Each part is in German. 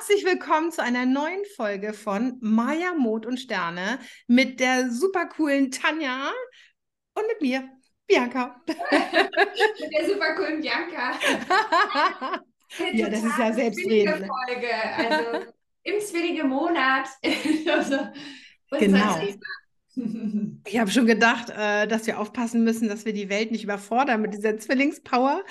Herzlich willkommen zu einer neuen Folge von Maya Mond und Sterne mit der super coolen Tanja und mit mir, Bianca. mit der super coolen Bianca. ja, das ist ja selbstredend. Folge, also im zwilligen Monat. also, genau. Ich habe schon gedacht, äh, dass wir aufpassen müssen, dass wir die Welt nicht überfordern mit dieser Zwillingspower,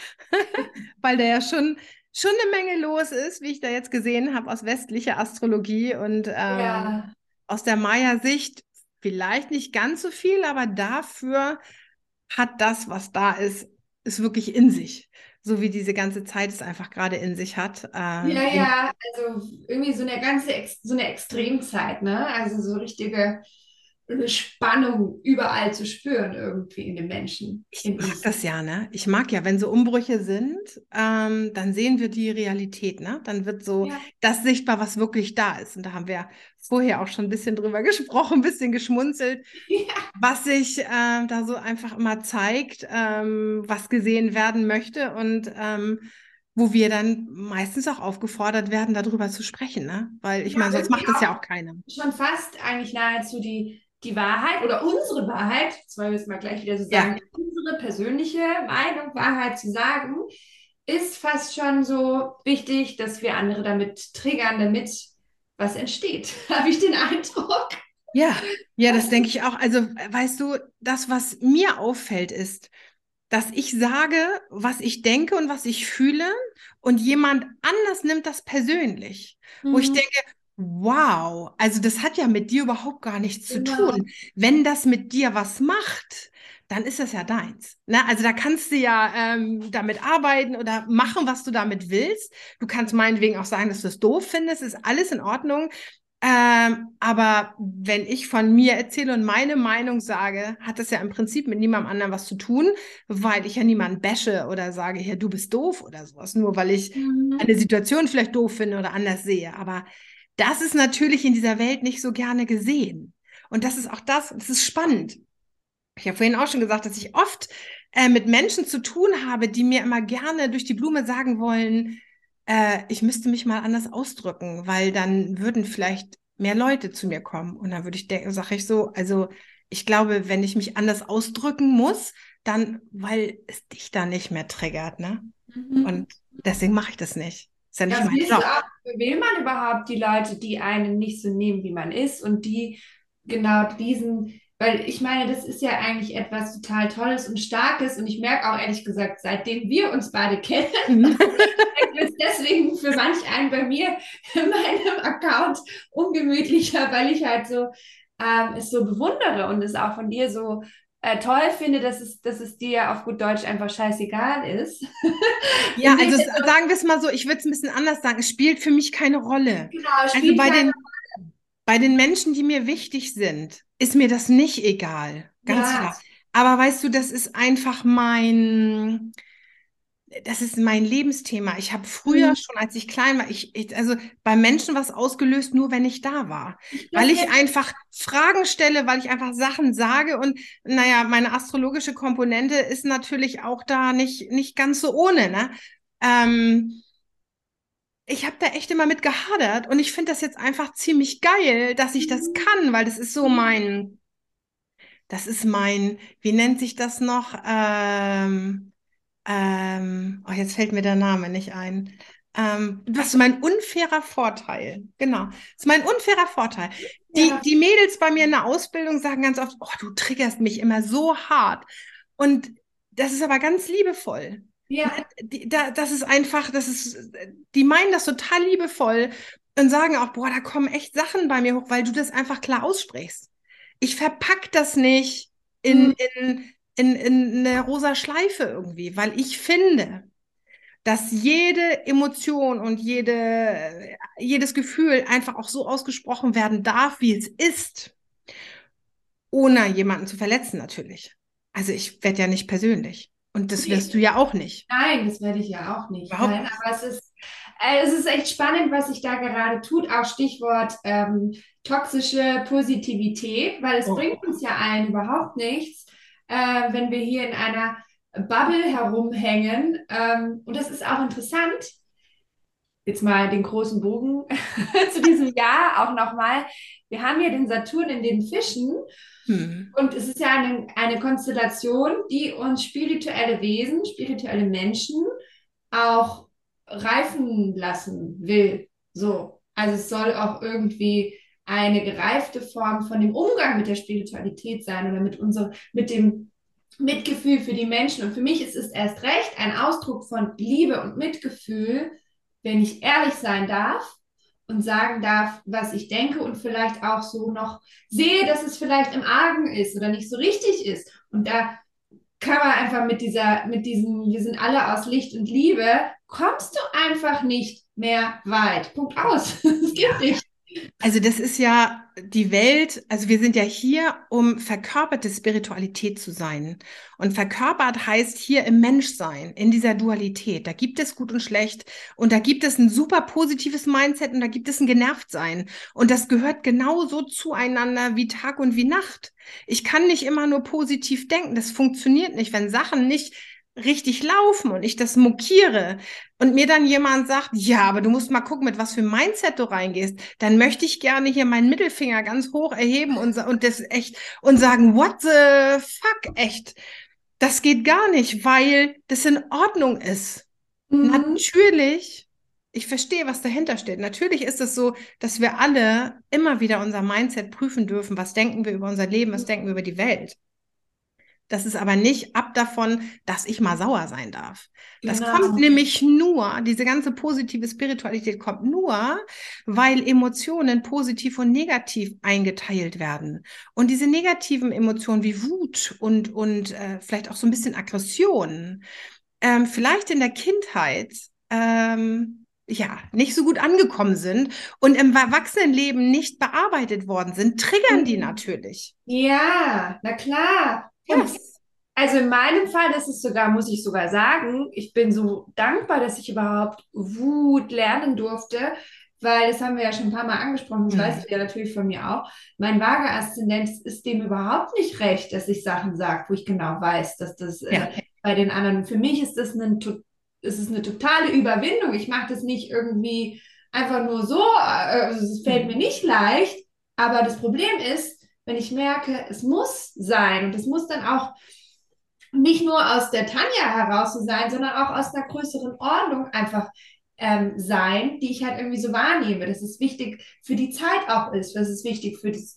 weil da ja schon schon eine Menge los ist, wie ich da jetzt gesehen habe, aus westlicher Astrologie und ähm, ja. aus der Maya-Sicht vielleicht nicht ganz so viel, aber dafür hat das, was da ist, ist wirklich in sich. So wie diese ganze Zeit es einfach gerade in sich hat. Ähm, ja, ja, also irgendwie so eine ganze, so eine Extremzeit, ne? Also so richtige eine Spannung überall zu spüren irgendwie in den Menschen. Ich mag das ja, ne? Ich mag ja, wenn so Umbrüche sind, ähm, dann sehen wir die Realität, ne? Dann wird so ja. das sichtbar, was wirklich da ist. Und da haben wir vorher auch schon ein bisschen drüber gesprochen, ein bisschen geschmunzelt, ja. was sich äh, da so einfach immer zeigt, ähm, was gesehen werden möchte und ähm, wo wir dann meistens auch aufgefordert werden, darüber zu sprechen, ne? Weil ich ja, meine, sonst macht das ja auch keiner. Schon fast eigentlich nahezu die die Wahrheit oder unsere Wahrheit, das wollen wir jetzt mal gleich wieder so sagen, ja. unsere persönliche Meinung, Wahrheit zu sagen, ist fast schon so wichtig, dass wir andere damit triggern, damit was entsteht. Habe ich den Eindruck? Ja, ja, das denke ich auch. Also, weißt du, das, was mir auffällt, ist, dass ich sage, was ich denke und was ich fühle und jemand anders nimmt das persönlich. Mhm. Wo ich mhm. denke, Wow, also das hat ja mit dir überhaupt gar nichts zu genau. tun. Wenn das mit dir was macht, dann ist das ja deins. Ne? Also da kannst du ja ähm, damit arbeiten oder machen, was du damit willst. Du kannst meinetwegen auch sagen, dass du es doof findest, ist alles in Ordnung. Ähm, aber wenn ich von mir erzähle und meine Meinung sage, hat das ja im Prinzip mit niemandem anderen was zu tun, weil ich ja niemanden bashe oder sage, ja, du bist doof oder sowas, nur weil ich mhm. eine Situation vielleicht doof finde oder anders sehe. Aber das ist natürlich in dieser Welt nicht so gerne gesehen. Und das ist auch das, das ist spannend. Ich habe vorhin auch schon gesagt, dass ich oft äh, mit Menschen zu tun habe, die mir immer gerne durch die Blume sagen wollen, äh, ich müsste mich mal anders ausdrücken, weil dann würden vielleicht mehr Leute zu mir kommen. Und dann würde ich denken, sage ich so, also ich glaube, wenn ich mich anders ausdrücken muss, dann, weil es dich da nicht mehr triggert, ne? Mhm. Und deswegen mache ich das nicht. Ist ja nicht das mein Job. Auch, will man überhaupt die Leute, die einen nicht so nehmen, wie man ist und die genau diesen, weil ich meine, das ist ja eigentlich etwas total Tolles und Starkes und ich merke auch ehrlich gesagt, seitdem wir uns beide kennen, mhm. ist deswegen für manch einen bei mir in meinem Account ungemütlicher, weil ich halt so ähm, es so bewundere und es auch von dir so äh, toll finde, dass es, dass es dir auf gut Deutsch einfach scheißegal ist. ja, also sagen wir es mal so, ich würde es ein bisschen anders sagen, es spielt für mich keine Rolle. Genau, es also spielt also bei den, Rolle. bei den Menschen, die mir wichtig sind, ist mir das nicht egal. Ganz ja. klar. Aber weißt du, das ist einfach mein, das ist mein Lebensthema. Ich habe früher mhm. schon, als ich klein war, ich, ich, also bei Menschen was ausgelöst, nur wenn ich da war. Das weil ich einfach Fragen stelle, weil ich einfach Sachen sage und naja, meine astrologische Komponente ist natürlich auch da nicht, nicht ganz so ohne. Ne? Ähm, ich habe da echt immer mit gehadert und ich finde das jetzt einfach ziemlich geil, dass ich das mhm. kann, weil das ist so mein, das ist mein, wie nennt sich das noch? Ähm, ähm, oh, jetzt fällt mir der Name nicht ein. Ähm, was ist mein unfairer Vorteil? Genau, das ist mein unfairer Vorteil. Die, ja. die Mädels bei mir in der Ausbildung sagen ganz oft, oh, du triggerst mich immer so hart. Und das ist aber ganz liebevoll. Ja. Das ist einfach, das ist, die meinen das total liebevoll und sagen auch, boah, da kommen echt Sachen bei mir hoch, weil du das einfach klar aussprichst. Ich verpack das nicht in, mhm. in in, in eine rosa Schleife irgendwie, weil ich finde, dass jede Emotion und jede, jedes Gefühl einfach auch so ausgesprochen werden darf, wie es ist, ohne jemanden zu verletzen natürlich. Also ich werde ja nicht persönlich. Und das wirst du ja auch nicht. Nein, das werde ich ja auch nicht. Nein, aber es ist, äh, es ist echt spannend, was sich da gerade tut. Auch Stichwort ähm, toxische Positivität, weil es oh. bringt uns ja allen überhaupt nichts, äh, wenn wir hier in einer Bubble herumhängen. Ähm, und das ist auch interessant. jetzt mal den großen Bogen zu diesem Jahr auch nochmal. Wir haben ja den Saturn in den Fischen hm. und es ist ja eine, eine Konstellation, die uns spirituelle Wesen, spirituelle Menschen auch reifen lassen will. So. Also es soll auch irgendwie eine gereifte Form von dem Umgang mit der Spiritualität sein oder mit unserem, mit dem Mitgefühl für die Menschen. Und für mich ist es erst recht ein Ausdruck von Liebe und Mitgefühl, wenn ich ehrlich sein darf und sagen darf, was ich denke und vielleicht auch so noch sehe, dass es vielleicht im Argen ist oder nicht so richtig ist. Und da kann man einfach mit dieser, mit diesem, wir sind alle aus Licht und Liebe, kommst du einfach nicht mehr weit. Punkt aus. Es gibt nicht. Also das ist ja die Welt, also wir sind ja hier, um verkörperte Spiritualität zu sein. Und verkörpert heißt hier im Menschsein, in dieser Dualität. Da gibt es gut und schlecht und da gibt es ein super positives Mindset und da gibt es ein Genervtsein. Und das gehört genauso zueinander wie Tag und wie Nacht. Ich kann nicht immer nur positiv denken. Das funktioniert nicht, wenn Sachen nicht richtig laufen und ich das mokiere und mir dann jemand sagt, ja, aber du musst mal gucken, mit was für Mindset du reingehst, dann möchte ich gerne hier meinen Mittelfinger ganz hoch erheben und, und das echt und sagen, what the fuck, echt. Das geht gar nicht, weil das in Ordnung ist. Mhm. Natürlich, ich verstehe, was dahinter steht. Natürlich ist es so, dass wir alle immer wieder unser Mindset prüfen dürfen. Was denken wir über unser Leben? Was denken wir über die Welt? Das ist aber nicht ab davon, dass ich mal sauer sein darf. Das genau. kommt nämlich nur, diese ganze positive Spiritualität kommt nur, weil Emotionen positiv und negativ eingeteilt werden. Und diese negativen Emotionen wie Wut und, und äh, vielleicht auch so ein bisschen Aggression, ähm, vielleicht in der Kindheit, ähm, ja, nicht so gut angekommen sind und im Erwachsenenleben nicht bearbeitet worden sind, triggern die mhm. natürlich. Ja, na klar. Yes. Also in meinem Fall, das ist sogar, muss ich sogar sagen, ich bin so dankbar, dass ich überhaupt Wut lernen durfte, weil das haben wir ja schon ein paar Mal angesprochen, das mhm. weißt du ja natürlich von mir auch. Mein vage Aszendent ist dem überhaupt nicht recht, dass ich Sachen sage, wo ich genau weiß, dass das äh, ja. äh, bei den anderen, für mich ist das ein, ist eine totale Überwindung. Ich mache das nicht irgendwie einfach nur so, äh, es fällt mir nicht leicht, aber das Problem ist, wenn ich merke, es muss sein und es muss dann auch nicht nur aus der Tanja heraus so sein, sondern auch aus einer größeren Ordnung einfach ähm, sein, die ich halt irgendwie so wahrnehme, dass es wichtig für die Zeit auch ist, dass es wichtig für das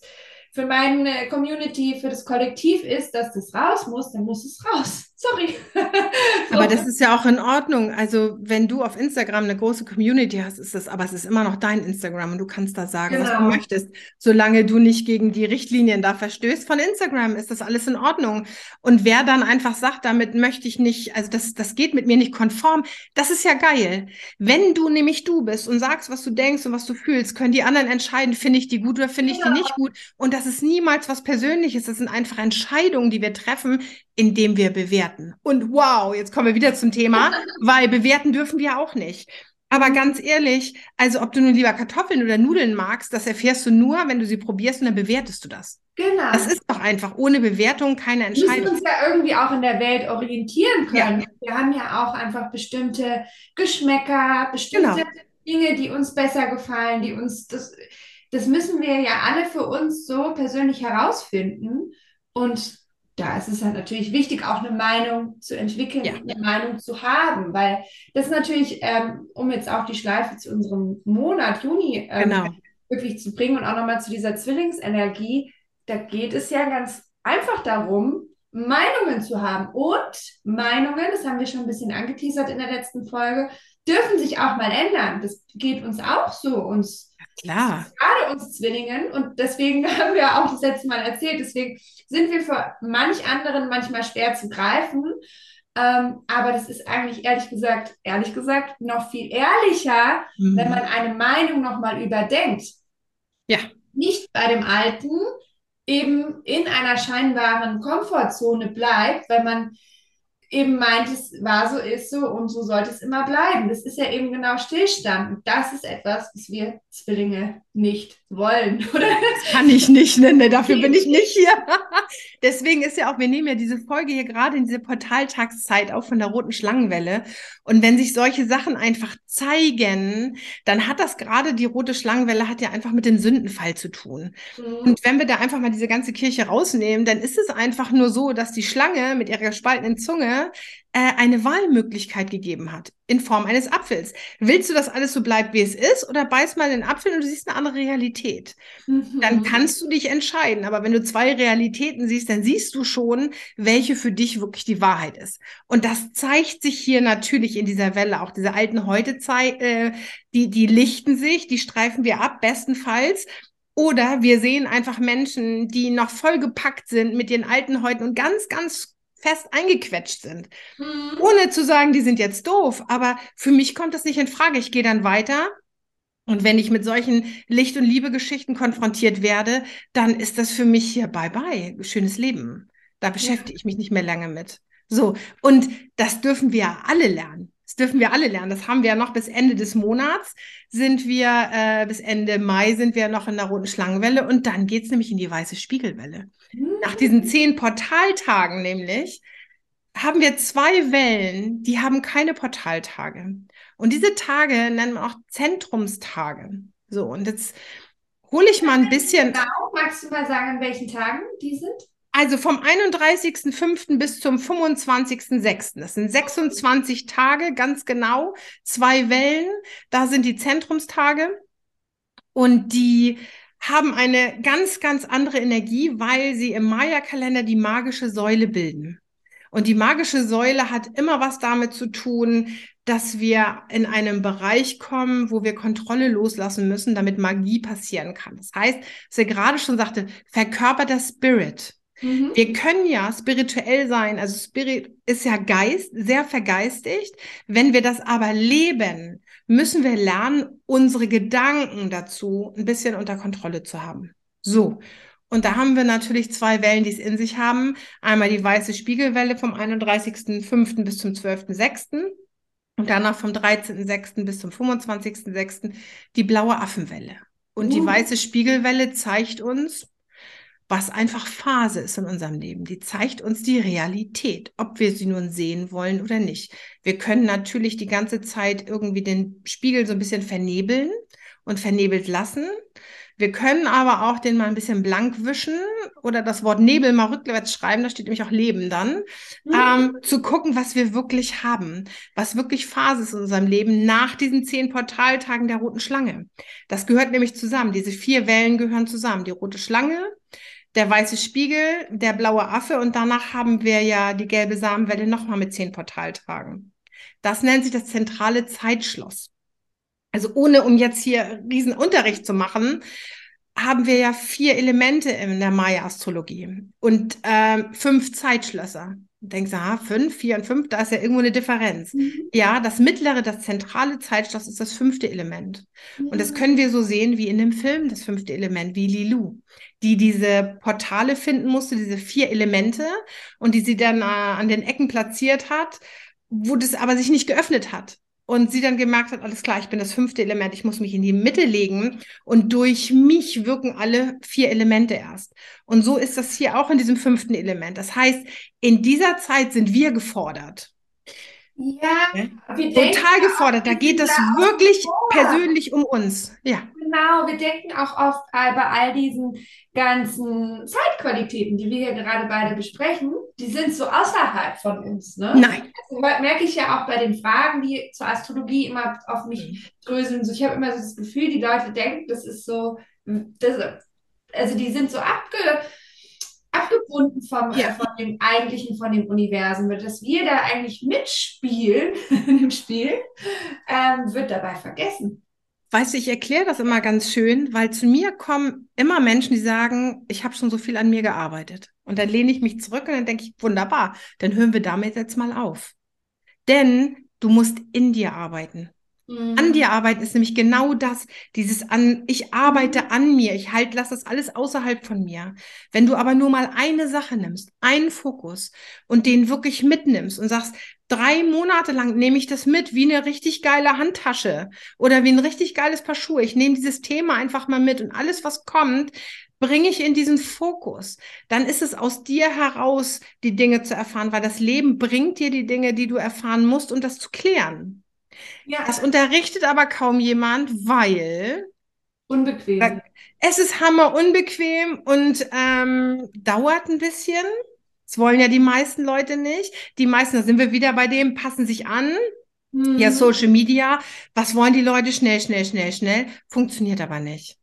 für meine Community, für das Kollektiv ist, dass das raus muss, dann muss es raus. Sorry. so. Aber das ist ja auch in Ordnung. Also, wenn du auf Instagram eine große Community hast, ist das, aber es ist immer noch dein Instagram und du kannst da sagen, genau. was du genau. möchtest. Solange du nicht gegen die Richtlinien da verstößt von Instagram, ist das alles in Ordnung. Und wer dann einfach sagt, damit möchte ich nicht, also das, das geht mit mir nicht konform, das ist ja geil. Wenn du nämlich du bist und sagst, was du denkst und was du fühlst, können die anderen entscheiden, finde ich die gut oder finde ich genau. die nicht gut. Und das das ist niemals was Persönliches. Das sind einfach Entscheidungen, die wir treffen, indem wir bewerten. Und wow, jetzt kommen wir wieder zum Thema, weil bewerten dürfen wir auch nicht. Aber ganz ehrlich, also ob du nun lieber Kartoffeln oder Nudeln magst, das erfährst du nur, wenn du sie probierst und dann bewertest du das. Genau. Das ist doch einfach ohne Bewertung keine Entscheidung. Wir müssen uns ja irgendwie auch in der Welt orientieren können. Ja. Wir haben ja auch einfach bestimmte Geschmäcker, bestimmte genau. Dinge, die uns besser gefallen, die uns das das müssen wir ja alle für uns so persönlich herausfinden. Und da ist es halt natürlich wichtig, auch eine Meinung zu entwickeln, ja. eine Meinung zu haben, weil das natürlich, ähm, um jetzt auch die Schleife zu unserem Monat Juni ähm, genau. wirklich zu bringen und auch nochmal zu dieser Zwillingsenergie, da geht es ja ganz einfach darum, Meinungen zu haben. Und Meinungen, das haben wir schon ein bisschen angeteasert in der letzten Folge, dürfen sich auch mal ändern. Das geht uns auch so. Uns Klar. Gerade uns Zwillingen und deswegen haben wir auch das letzte Mal erzählt, deswegen sind wir für manch anderen manchmal schwer zu greifen. Ähm, aber das ist eigentlich ehrlich gesagt, ehrlich gesagt, noch viel ehrlicher, mhm. wenn man eine Meinung nochmal überdenkt. Ja. Nicht bei dem Alten eben in einer scheinbaren Komfortzone bleibt, weil man eben meint, es war so, ist so und so sollte es immer bleiben. Das ist ja eben genau Stillstand. Und das ist etwas, was wir Zwillinge nicht wollen, oder? Das kann ich nicht, ne? ne dafür bin ich nicht hier. Deswegen ist ja auch, wir nehmen ja diese Folge hier gerade in diese Portaltagszeit auf von der roten Schlangenwelle. Und wenn sich solche Sachen einfach zeigen, dann hat das gerade die rote Schlangenwelle hat ja einfach mit dem Sündenfall zu tun. Mhm. Und wenn wir da einfach mal diese ganze Kirche rausnehmen, dann ist es einfach nur so, dass die Schlange mit ihrer gespaltenen Zunge eine Wahlmöglichkeit gegeben hat in Form eines Apfels. Willst du, dass alles so bleibt, wie es ist, oder beiß mal den Apfel und du siehst eine andere Realität? Mhm. Dann kannst du dich entscheiden. Aber wenn du zwei Realitäten siehst, dann siehst du schon, welche für dich wirklich die Wahrheit ist. Und das zeigt sich hier natürlich in dieser Welle. Auch diese alten heute äh, die, die lichten sich, die streifen wir ab, bestenfalls. Oder wir sehen einfach Menschen, die noch vollgepackt sind mit den alten Häuten und ganz, ganz fest eingequetscht sind. Mhm. Ohne zu sagen, die sind jetzt doof. Aber für mich kommt das nicht in Frage. Ich gehe dann weiter. Und wenn ich mit solchen Licht- und Liebe-Geschichten konfrontiert werde, dann ist das für mich hier bye-bye. Schönes Leben. Da beschäftige ja. ich mich nicht mehr lange mit. So. Und das dürfen wir alle lernen. Das dürfen wir alle lernen. Das haben wir ja noch bis Ende des Monats, sind wir, äh, bis Ende Mai sind wir noch in der roten Schlangenwelle und dann geht es nämlich in die weiße Spiegelwelle. Nach diesen zehn Portaltagen nämlich haben wir zwei Wellen, die haben keine Portaltage. Und diese Tage nennen wir auch Zentrumstage. So, und jetzt hole ich mal ein bisschen. Genau, magst du mal sagen, an welchen Tagen die sind? Also vom 31.05. bis zum 25.06. Das sind 26 Tage, ganz genau. Zwei Wellen. Da sind die Zentrumstage. Und die haben eine ganz, ganz andere Energie, weil sie im Maya-Kalender die magische Säule bilden. Und die magische Säule hat immer was damit zu tun, dass wir in einem Bereich kommen, wo wir Kontrolle loslassen müssen, damit Magie passieren kann. Das heißt, was er gerade schon sagte, verkörperter Spirit. Mhm. Wir können ja spirituell sein, also Spirit ist ja Geist, sehr vergeistigt. Wenn wir das aber leben, müssen wir lernen, unsere Gedanken dazu ein bisschen unter Kontrolle zu haben. So. Und da haben wir natürlich zwei Wellen, die es in sich haben. Einmal die weiße Spiegelwelle vom 31.05. bis zum 12.06. Und danach vom 13.06. bis zum 25.06. die blaue Affenwelle. Und uh. die weiße Spiegelwelle zeigt uns, was einfach Phase ist in unserem Leben. Die zeigt uns die Realität, ob wir sie nun sehen wollen oder nicht. Wir können natürlich die ganze Zeit irgendwie den Spiegel so ein bisschen vernebeln und vernebelt lassen. Wir können aber auch den mal ein bisschen blank wischen oder das Wort Nebel mal rückwärts schreiben, da steht nämlich auch Leben dann, mhm. ähm, zu gucken, was wir wirklich haben, was wirklich Phase ist in unserem Leben nach diesen zehn Portaltagen der roten Schlange. Das gehört nämlich zusammen. Diese vier Wellen gehören zusammen. Die rote Schlange, der weiße Spiegel, der blaue Affe und danach haben wir ja die gelbe Samenwelle nochmal mit zehn Portaltagen. Das nennt sich das zentrale Zeitschloss. Also ohne, um jetzt hier riesen Unterricht zu machen, haben wir ja vier Elemente in der Maya-Astrologie und äh, fünf Zeitschlösser denkst du, ah, fünf, vier und fünf, da ist ja irgendwo eine Differenz. Mhm. Ja, das mittlere, das zentrale Zeitschloss ist das fünfte Element. Mhm. Und das können wir so sehen wie in dem Film, das fünfte Element, wie Lilu, die diese Portale finden musste, diese vier Elemente und die sie dann äh, an den Ecken platziert hat, wo das aber sich nicht geöffnet hat und sie dann gemerkt hat, alles klar, ich bin das fünfte Element, ich muss mich in die Mitte legen und durch mich wirken alle vier Elemente erst. Und so ist das hier auch in diesem fünften Element. Das heißt, in dieser Zeit sind wir gefordert. Ja, wir total gefordert. Da geht es wirklich vor. persönlich um uns. Ja. Genau, wir denken auch oft bei all diesen ganzen Zeitqualitäten, die wir hier gerade beide besprechen, die sind so außerhalb von uns. Ne? Nein. Das merke ich ja auch bei den Fragen, die zur Astrologie immer auf mich mhm. dröseln. So, ich habe immer so das Gefühl, die Leute denken, das ist so, das, also die sind so abge abgebunden vom, ja. von dem eigentlichen, von dem Universum, dass wir da eigentlich mitspielen in dem Spiel, ähm, wird dabei vergessen. Weißt du, ich erkläre das immer ganz schön, weil zu mir kommen immer Menschen, die sagen, ich habe schon so viel an mir gearbeitet. Und dann lehne ich mich zurück und dann denke ich, wunderbar, dann hören wir damit jetzt mal auf. Denn du musst in dir arbeiten. Mhm. An dir arbeiten ist nämlich genau das, dieses an, ich arbeite an mir, ich halt, lasse das alles außerhalb von mir. Wenn du aber nur mal eine Sache nimmst, einen Fokus und den wirklich mitnimmst und sagst, drei Monate lang nehme ich das mit, wie eine richtig geile Handtasche oder wie ein richtig geiles Paar Schuhe. Ich nehme dieses Thema einfach mal mit und alles, was kommt, bringe ich in diesen Fokus. Dann ist es aus dir heraus, die Dinge zu erfahren, weil das Leben bringt dir die Dinge, die du erfahren musst, um das zu klären. Ja. Das unterrichtet aber kaum jemand, weil. Unbequem. Es ist hammer unbequem und ähm, dauert ein bisschen. Das wollen ja die meisten Leute nicht. Die meisten, da sind wir wieder bei dem, passen sich an. Mhm. Ja, Social Media. Was wollen die Leute? Schnell, schnell, schnell, schnell. Funktioniert aber nicht.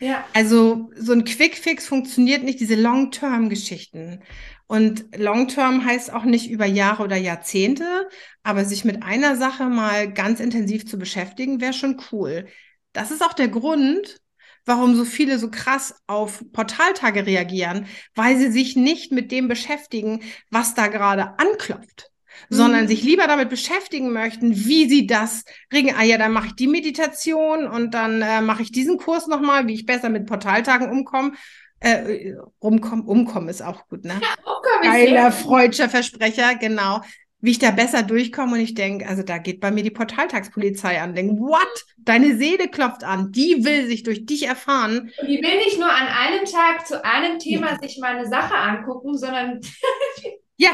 Ja. Also so ein Quick-Fix funktioniert nicht, diese Long-Term-Geschichten. Und Long-Term heißt auch nicht über Jahre oder Jahrzehnte, aber sich mit einer Sache mal ganz intensiv zu beschäftigen, wäre schon cool. Das ist auch der Grund, warum so viele so krass auf Portaltage reagieren, weil sie sich nicht mit dem beschäftigen, was da gerade anklopft sondern mhm. sich lieber damit beschäftigen möchten, wie sie das regeln. Ah ja, dann mache ich die Meditation und dann äh, mache ich diesen Kurs nochmal, wie ich besser mit Portaltagen umkomme. Äh, umkommen, umkommen ist auch gut, ne? Ja, umkommen Geiler freudscher Versprecher, genau. Wie ich da besser durchkomme und ich denke, also da geht bei mir die Portaltagspolizei an. Denke, what? Deine Seele klopft an. Die will sich durch dich erfahren. Und die will nicht nur an einem Tag zu einem Thema ja. sich mal eine Sache angucken, sondern ja.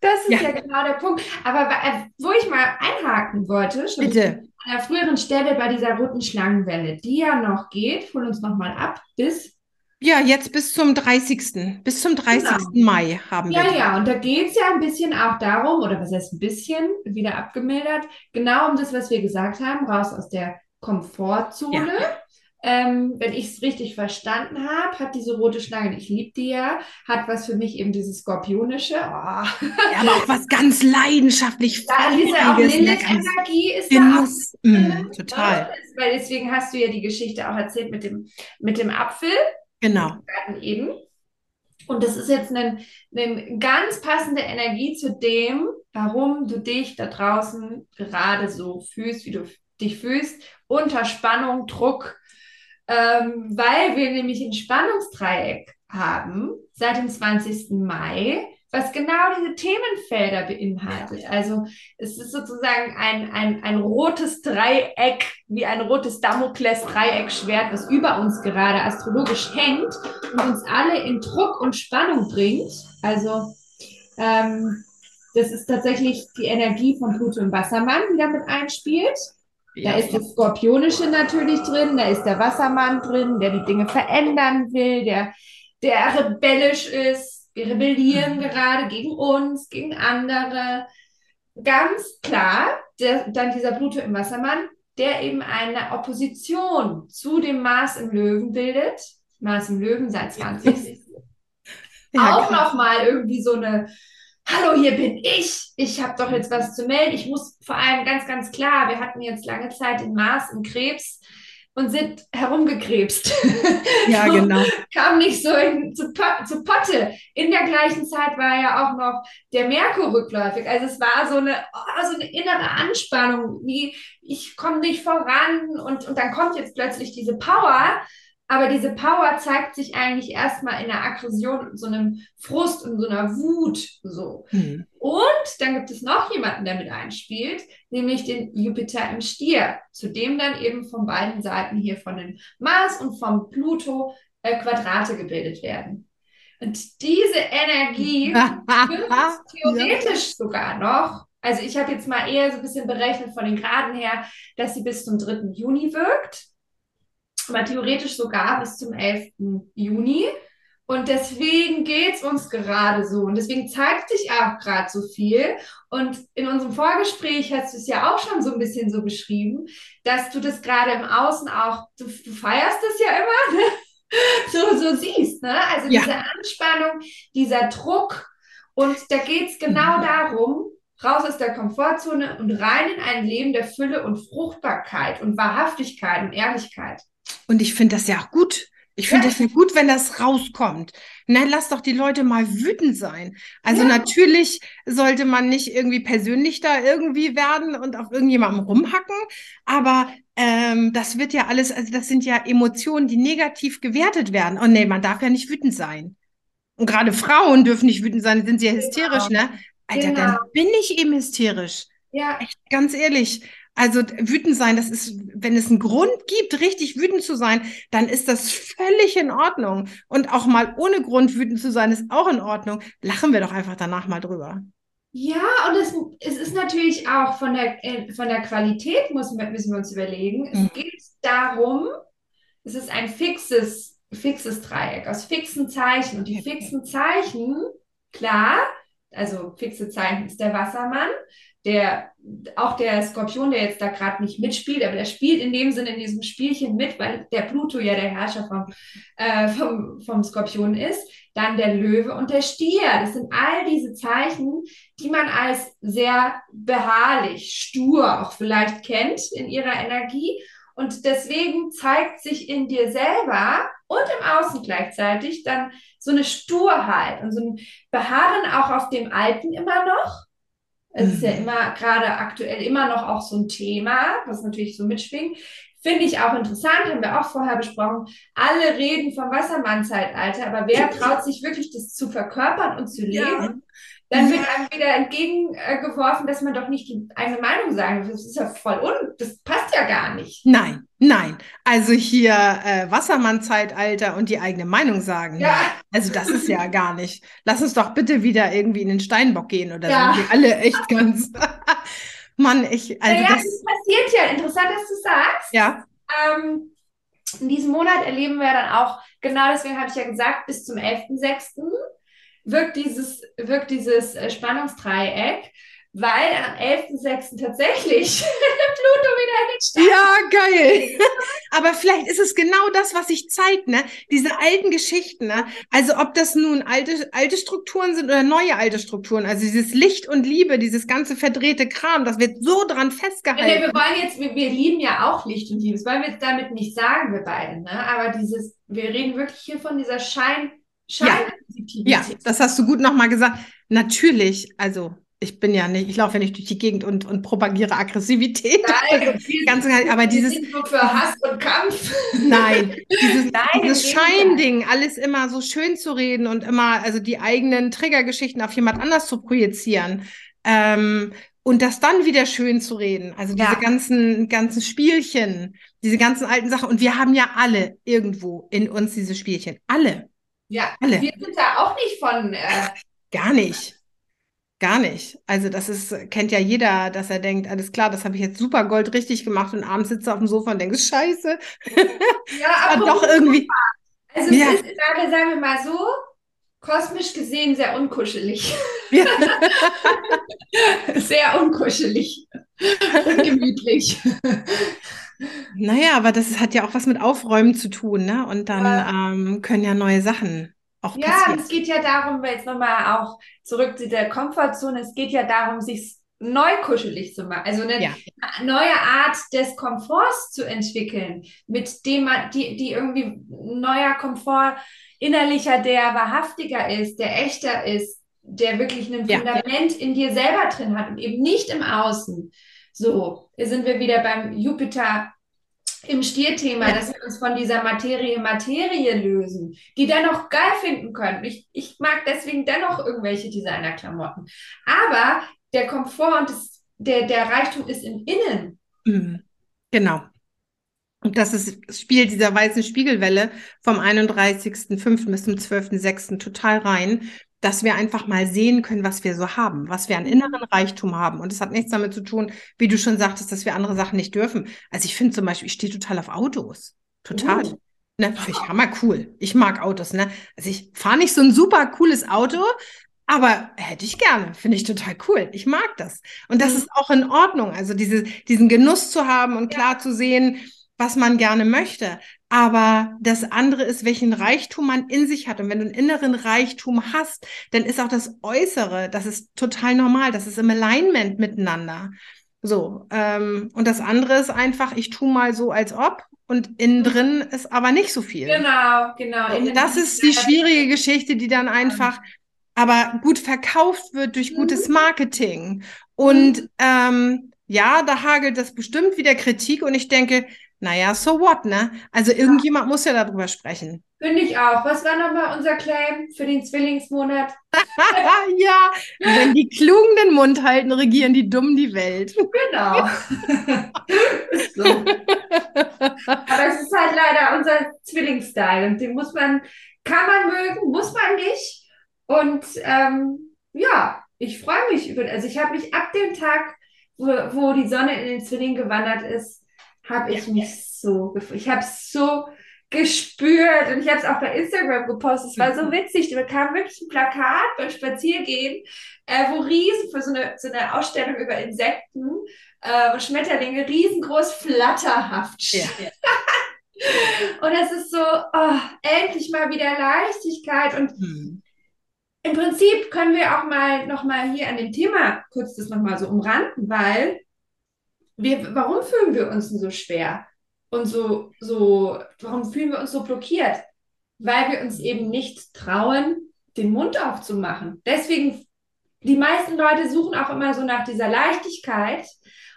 Das ist ja. ja, genau der Punkt. Aber äh, wo ich mal einhaken wollte, schon Bitte. an der früheren Stelle bei dieser roten Schlangenwelle, die ja noch geht, hol uns nochmal ab, bis. Ja, jetzt bis zum 30. Bis zum 30. Genau. Mai haben wir. Ja, ja, und da geht es ja ein bisschen auch darum, oder was heißt ein bisschen, wieder abgemildert, genau um das, was wir gesagt haben, raus aus der Komfortzone. Ja. Ähm, wenn ich es richtig verstanden habe, hat diese rote Schlange, ich liebe die ja, hat was für mich eben dieses Skorpionische. Oh. Ja, aber auch was ganz leidenschaftlich Da diese auch Lilith-Energie ist Genuss. da auch. Mm, total. Weil deswegen hast du ja die Geschichte auch erzählt mit dem, mit dem Apfel. Genau. Eben. Und das ist jetzt eine, eine ganz passende Energie zu dem, warum du dich da draußen gerade so fühlst, wie du dich fühlst, unter Spannung, Druck, ähm, weil wir nämlich ein Spannungsdreieck haben seit dem 20. Mai, was genau diese Themenfelder beinhaltet. Also es ist sozusagen ein, ein, ein rotes Dreieck, wie ein rotes Damokles-Dreieckschwert, was über uns gerade astrologisch hängt und uns alle in Druck und Spannung bringt. Also ähm, das ist tatsächlich die Energie von Pluto im Wassermann, die damit einspielt. Da ist das Skorpionische natürlich drin, da ist der Wassermann drin, der die Dinge verändern will, der, der rebellisch ist. Wir rebellieren gerade gegen uns, gegen andere. Ganz klar, der, dann dieser Pluto im Wassermann, der eben eine Opposition zu dem Mars im Löwen bildet. Mars im Löwen seit 20. Ja, auch nochmal irgendwie so eine hallo, hier bin ich, ich habe doch jetzt was zu melden. Ich muss vor allem ganz, ganz klar, wir hatten jetzt lange Zeit den Mars im Krebs und sind herumgekrebst. Ja, so, genau. Kam nicht so in, zu, zu Potte. In der gleichen Zeit war ja auch noch der Merkur rückläufig. Also es war so eine, oh, so eine innere Anspannung, wie ich komme nicht voran und, und dann kommt jetzt plötzlich diese Power aber diese Power zeigt sich eigentlich erstmal in der Aggression, so einem Frust und so einer Wut. So. Mhm. Und dann gibt es noch jemanden, der mit einspielt, nämlich den Jupiter im Stier, zu dem dann eben von beiden Seiten hier von dem Mars und vom Pluto äh, Quadrate gebildet werden. Und diese Energie wird theoretisch sogar noch, also ich habe jetzt mal eher so ein bisschen berechnet von den Graden her, dass sie bis zum 3. Juni wirkt aber theoretisch sogar bis zum 11. Juni. Und deswegen geht es uns gerade so. Und deswegen zeigt sich auch gerade so viel. Und in unserem Vorgespräch hast du es ja auch schon so ein bisschen so beschrieben, dass du das gerade im Außen auch, du, du feierst es ja immer, ne? so, so siehst. Ne? Also ja. diese Anspannung, dieser Druck. Und da geht es genau mhm. darum, raus aus der Komfortzone und rein in ein Leben der Fülle und Fruchtbarkeit und Wahrhaftigkeit und Ehrlichkeit. Und ich finde das ja auch gut, Ich finde es ja. gut, wenn das rauskommt. Na, lass doch die Leute mal wütend sein. Also ja. natürlich sollte man nicht irgendwie persönlich da irgendwie werden und auf irgendjemandem rumhacken, aber ähm, das wird ja alles, also das sind ja Emotionen, die negativ gewertet werden. Oh nee, man darf ja nicht wütend sein. Und gerade Frauen dürfen nicht wütend sein, sind sie ja hysterisch, genau. ne? Alter, genau. dann bin ich eben hysterisch. Ja. Echt, ganz ehrlich. Also wütend sein, das ist, wenn es einen Grund gibt, richtig wütend zu sein, dann ist das völlig in Ordnung. Und auch mal ohne Grund wütend zu sein, ist auch in Ordnung. Lachen wir doch einfach danach mal drüber. Ja, und es, es ist natürlich auch von der, äh, von der Qualität, muss, müssen wir uns überlegen. Es mhm. geht darum, es ist ein fixes, fixes Dreieck aus fixen Zeichen. Und die fixen Zeichen, klar, also fixe Zeichen ist der Wassermann, der auch der Skorpion, der jetzt da gerade nicht mitspielt, aber der spielt in dem Sinne in diesem Spielchen mit, weil der Pluto ja der Herrscher vom, äh, vom, vom Skorpion ist. Dann der Löwe und der Stier. Das sind all diese Zeichen, die man als sehr beharrlich, stur auch vielleicht kennt in ihrer Energie. Und deswegen zeigt sich in dir selber und im Außen gleichzeitig dann so eine Sturheit und so ein Beharren auch auf dem Alten immer noch es ist ja mhm. immer gerade aktuell immer noch auch so ein Thema, was natürlich so mitschwingt. Finde ich auch interessant, haben wir auch vorher besprochen. Alle reden vom Wassermann-Zeitalter, aber wer traut sich wirklich, das zu verkörpern und zu leben? Ja. Dann wird einem wieder entgegengeworfen, dass man doch nicht die eigene Meinung sagen will. Das ist ja voll un, das passt ja gar nicht. Nein, nein. Also hier äh, Wassermann-Zeitalter und die eigene Meinung sagen. Ja. Also das ist ja gar nicht. Lass uns doch bitte wieder irgendwie in den Steinbock gehen oder ja. so. Die alle echt ganz. Mann, ich. Also naja, das, das passiert ja. Interessant, dass du sagst. Ja. Ähm, in diesem Monat erleben wir dann auch, genau deswegen habe ich ja gesagt, bis zum 11.06 wirkt dieses, wirkt dieses äh, Spannungsdreieck, weil am 11.06. tatsächlich Pluto wieder in den Start. Ja, geil. Aber vielleicht ist es genau das, was sich zeigt, ne? Diese alten Geschichten, ne? Also ob das nun alte, alte Strukturen sind oder neue alte Strukturen, also dieses Licht und Liebe, dieses ganze verdrehte Kram, das wird so dran festgehalten. Ja, wir wollen jetzt, wir, wir lieben ja auch Licht und Liebe. Das wollen wir jetzt damit nicht sagen, wir beide, ne? Aber dieses, wir reden wirklich hier von dieser Schein, ja. Ja, das hast du gut nochmal gesagt. Natürlich, also ich bin ja nicht, ich laufe ja nicht durch die Gegend und, und propagiere Aggressivität. Nein, also, ganz, aber dieses. für Hass und Kampf. Nein, dieses, Nein, dieses Scheinding, alles immer so schön zu reden und immer, also die eigenen Triggergeschichten auf jemand anders zu projizieren. Ähm, und das dann wieder schön zu reden. Also diese ja. ganzen, ganzen Spielchen, diese ganzen alten Sachen. Und wir haben ja alle irgendwo in uns diese Spielchen. Alle. Ja, Alle. wir sind da auch nicht von. Äh, Gar nicht. Gar nicht. Also das ist, kennt ja jeder, dass er denkt, alles klar, das habe ich jetzt super Gold richtig gemacht und abends sitzt er auf dem Sofa und denkt, scheiße. Ja, aber doch irgendwie. Also ja. es ist gerade, sagen wir mal so, kosmisch gesehen sehr unkuschelig. Ja. sehr unkuschelig und gemütlich. Naja, aber das hat ja auch was mit Aufräumen zu tun, ne? Und dann ja. Ähm, können ja neue Sachen auch passieren. Ja, es geht ja darum, jetzt nochmal auch zurück zu der Komfortzone, es geht ja darum, sich neu kuschelig zu machen, also eine ja. neue Art des Komforts zu entwickeln, mit dem man, die, die irgendwie neuer Komfort innerlicher, der wahrhaftiger ist, der echter ist, der wirklich ein Fundament ja. in dir selber drin hat und eben nicht im Außen. So, hier sind wir wieder beim Jupiter im Stierthema, dass wir uns von dieser Materie Materie lösen, die dennoch geil finden können. Ich, ich mag deswegen dennoch irgendwelche Designerklamotten. Aber der Komfort und das, der, der Reichtum ist im Innen. Mhm. Genau. Und das ist, spielt dieser weißen Spiegelwelle vom 31.05. bis zum 12.06. total rein dass wir einfach mal sehen können, was wir so haben, was wir an inneren Reichtum haben. Und es hat nichts damit zu tun, wie du schon sagtest, dass wir andere Sachen nicht dürfen. Also ich finde zum Beispiel, ich stehe total auf Autos. Total. Uh. Ne, finde ich hammer cool. Ich mag Autos, ne? Also ich fahre nicht so ein super cooles Auto, aber hätte ich gerne. Finde ich total cool. Ich mag das. Und das mhm. ist auch in Ordnung. Also diese, diesen Genuss zu haben und klar zu sehen, was man gerne möchte. Aber das andere ist, welchen Reichtum man in sich hat. Und wenn du einen inneren Reichtum hast, dann ist auch das Äußere, das ist total normal. Das ist im Alignment miteinander. So, ähm, und das andere ist einfach, ich tue mal so, als ob, und innen drin ist aber nicht so viel. Genau, genau. Und das ist die schwierige Geschichte, die dann einfach aber gut verkauft wird durch gutes mhm. Marketing. Und mhm. ähm, ja, da hagelt das bestimmt wieder Kritik und ich denke, naja, so what, ne? Also irgendjemand ja. muss ja darüber sprechen. Finde ich auch. Was war nochmal unser Claim für den Zwillingsmonat? ja, wenn die Klugen den Mund halten, regieren die Dummen die Welt. Genau. so. Aber es ist halt leider unser Zwillingsstyle und den muss man, kann man mögen, muss man nicht. Und ähm, ja, ich freue mich über, also ich habe mich ab dem Tag, wo, wo die Sonne in den Zwilling gewandert ist, habe ich mich so gefreut. Ich habe so gespürt und ich habe es auch bei Instagram gepostet. Es war so mhm. witzig. Da kam wirklich ein Plakat beim Spaziergehen, äh, wo riesen für so eine, so eine Ausstellung über Insekten äh, und Schmetterlinge riesengroß flatterhaft steht. Ja. und es ist so, oh, endlich mal wieder Leichtigkeit und hm. Im Prinzip können wir auch mal noch mal hier an dem Thema kurz das noch mal so umranden, weil wir, warum fühlen wir uns denn so schwer? Und so, so, warum fühlen wir uns so blockiert? Weil wir uns eben nicht trauen, den Mund aufzumachen. Deswegen, die meisten Leute suchen auch immer so nach dieser Leichtigkeit.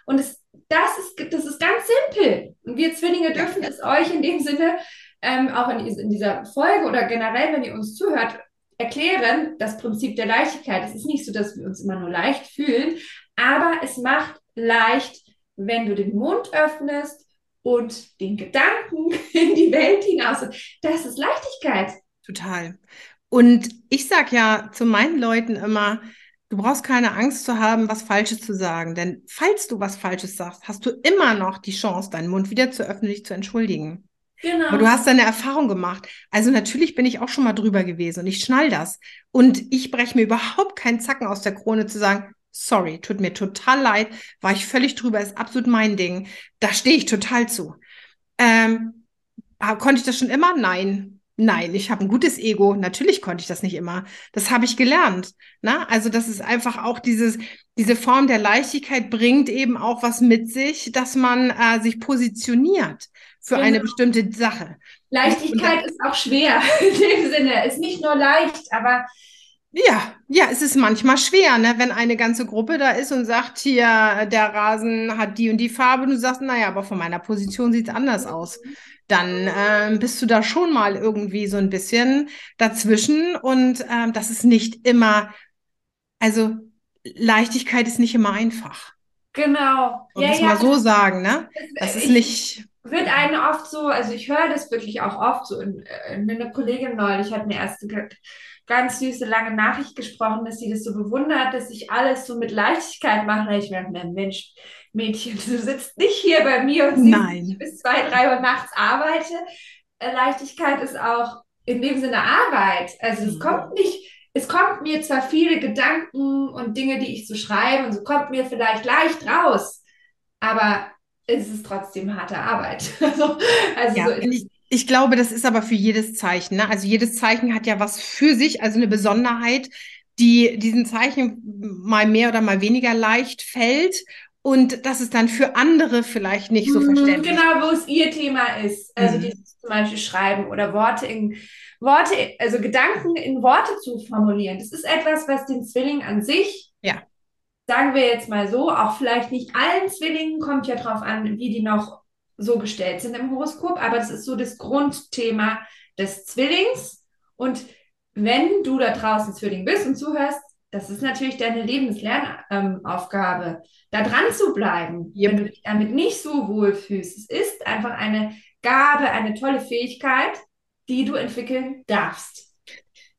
Und es, das, ist, das ist ganz simpel. Und wir Zwillinge dürfen es euch in dem Sinne, ähm, auch in, in dieser Folge oder generell, wenn ihr uns zuhört, erklären, das Prinzip der Leichtigkeit. Es ist nicht so, dass wir uns immer nur leicht fühlen, aber es macht leicht, wenn du den Mund öffnest und den Gedanken in die Welt hinaus. Das ist Leichtigkeit. Total. Und ich sage ja zu meinen Leuten immer, du brauchst keine Angst zu haben, was Falsches zu sagen. Denn falls du was Falsches sagst, hast du immer noch die Chance, deinen Mund wieder zu öffnen, dich zu entschuldigen. Genau. Aber du hast deine Erfahrung gemacht. Also natürlich bin ich auch schon mal drüber gewesen und ich schnall das. Und ich breche mir überhaupt keinen Zacken aus der Krone zu sagen, sorry, tut mir total leid, war ich völlig drüber, ist absolut mein Ding. Da stehe ich total zu. Ähm, konnte ich das schon immer? Nein. Nein, ich habe ein gutes Ego. Natürlich konnte ich das nicht immer. Das habe ich gelernt. Na? Also das ist einfach auch dieses, diese Form der Leichtigkeit bringt eben auch was mit sich, dass man äh, sich positioniert für genau. eine bestimmte Sache. Leichtigkeit ist auch schwer in dem Sinne. Ist nicht nur leicht, aber ja, ja, es ist manchmal schwer, ne, wenn eine ganze Gruppe da ist und sagt, hier, der Rasen hat die und die Farbe, und du sagst, naja, aber von meiner Position sieht es anders aus. Dann äh, bist du da schon mal irgendwie so ein bisschen dazwischen und äh, das ist nicht immer, also Leichtigkeit ist nicht immer einfach. Genau. Und ja, das ja. mal so sagen, ne? Das ist nicht. Wird einen oft so, also ich höre das wirklich auch oft so. In, in eine Kollegin neulich hat eine erste ganz süße, lange Nachricht gesprochen, dass sie das so bewundert, dass ich alles so mit Leichtigkeit mache. Ich merke, Mensch, Mädchen, du sitzt nicht hier bei mir und siehst, bis zwei, drei Uhr nachts arbeite. Äh, Leichtigkeit ist auch in dem Sinne Arbeit. Also es mhm. kommt nicht, es kommt mir zwar viele Gedanken und Dinge, die ich so schreibe, und so kommt mir vielleicht leicht raus, aber es ist trotzdem harte Arbeit. also, also ja, so ich, ich glaube, das ist aber für jedes Zeichen. Ne? Also jedes Zeichen hat ja was für sich, also eine Besonderheit, die diesen Zeichen mal mehr oder mal weniger leicht fällt und dass es dann für andere vielleicht nicht so mhm, verständlich Genau, wo es ihr Thema ist. Also mhm. dieses zum Beispiel Schreiben oder Worte in Worte, also Gedanken in Worte zu formulieren. Das ist etwas, was den Zwilling an sich, ja. sagen wir jetzt mal so, auch vielleicht nicht allen Zwillingen, kommt ja drauf an, wie die noch so gestellt sind im Horoskop, aber das ist so das Grundthema des Zwillings. Und wenn du da draußen Zwilling bist und zuhörst, das ist natürlich deine Lebenslernaufgabe, ähm, da dran zu bleiben, yep. wenn du dich damit nicht so wohl fühlst. Es ist einfach eine Gabe, eine tolle Fähigkeit, die du entwickeln darfst.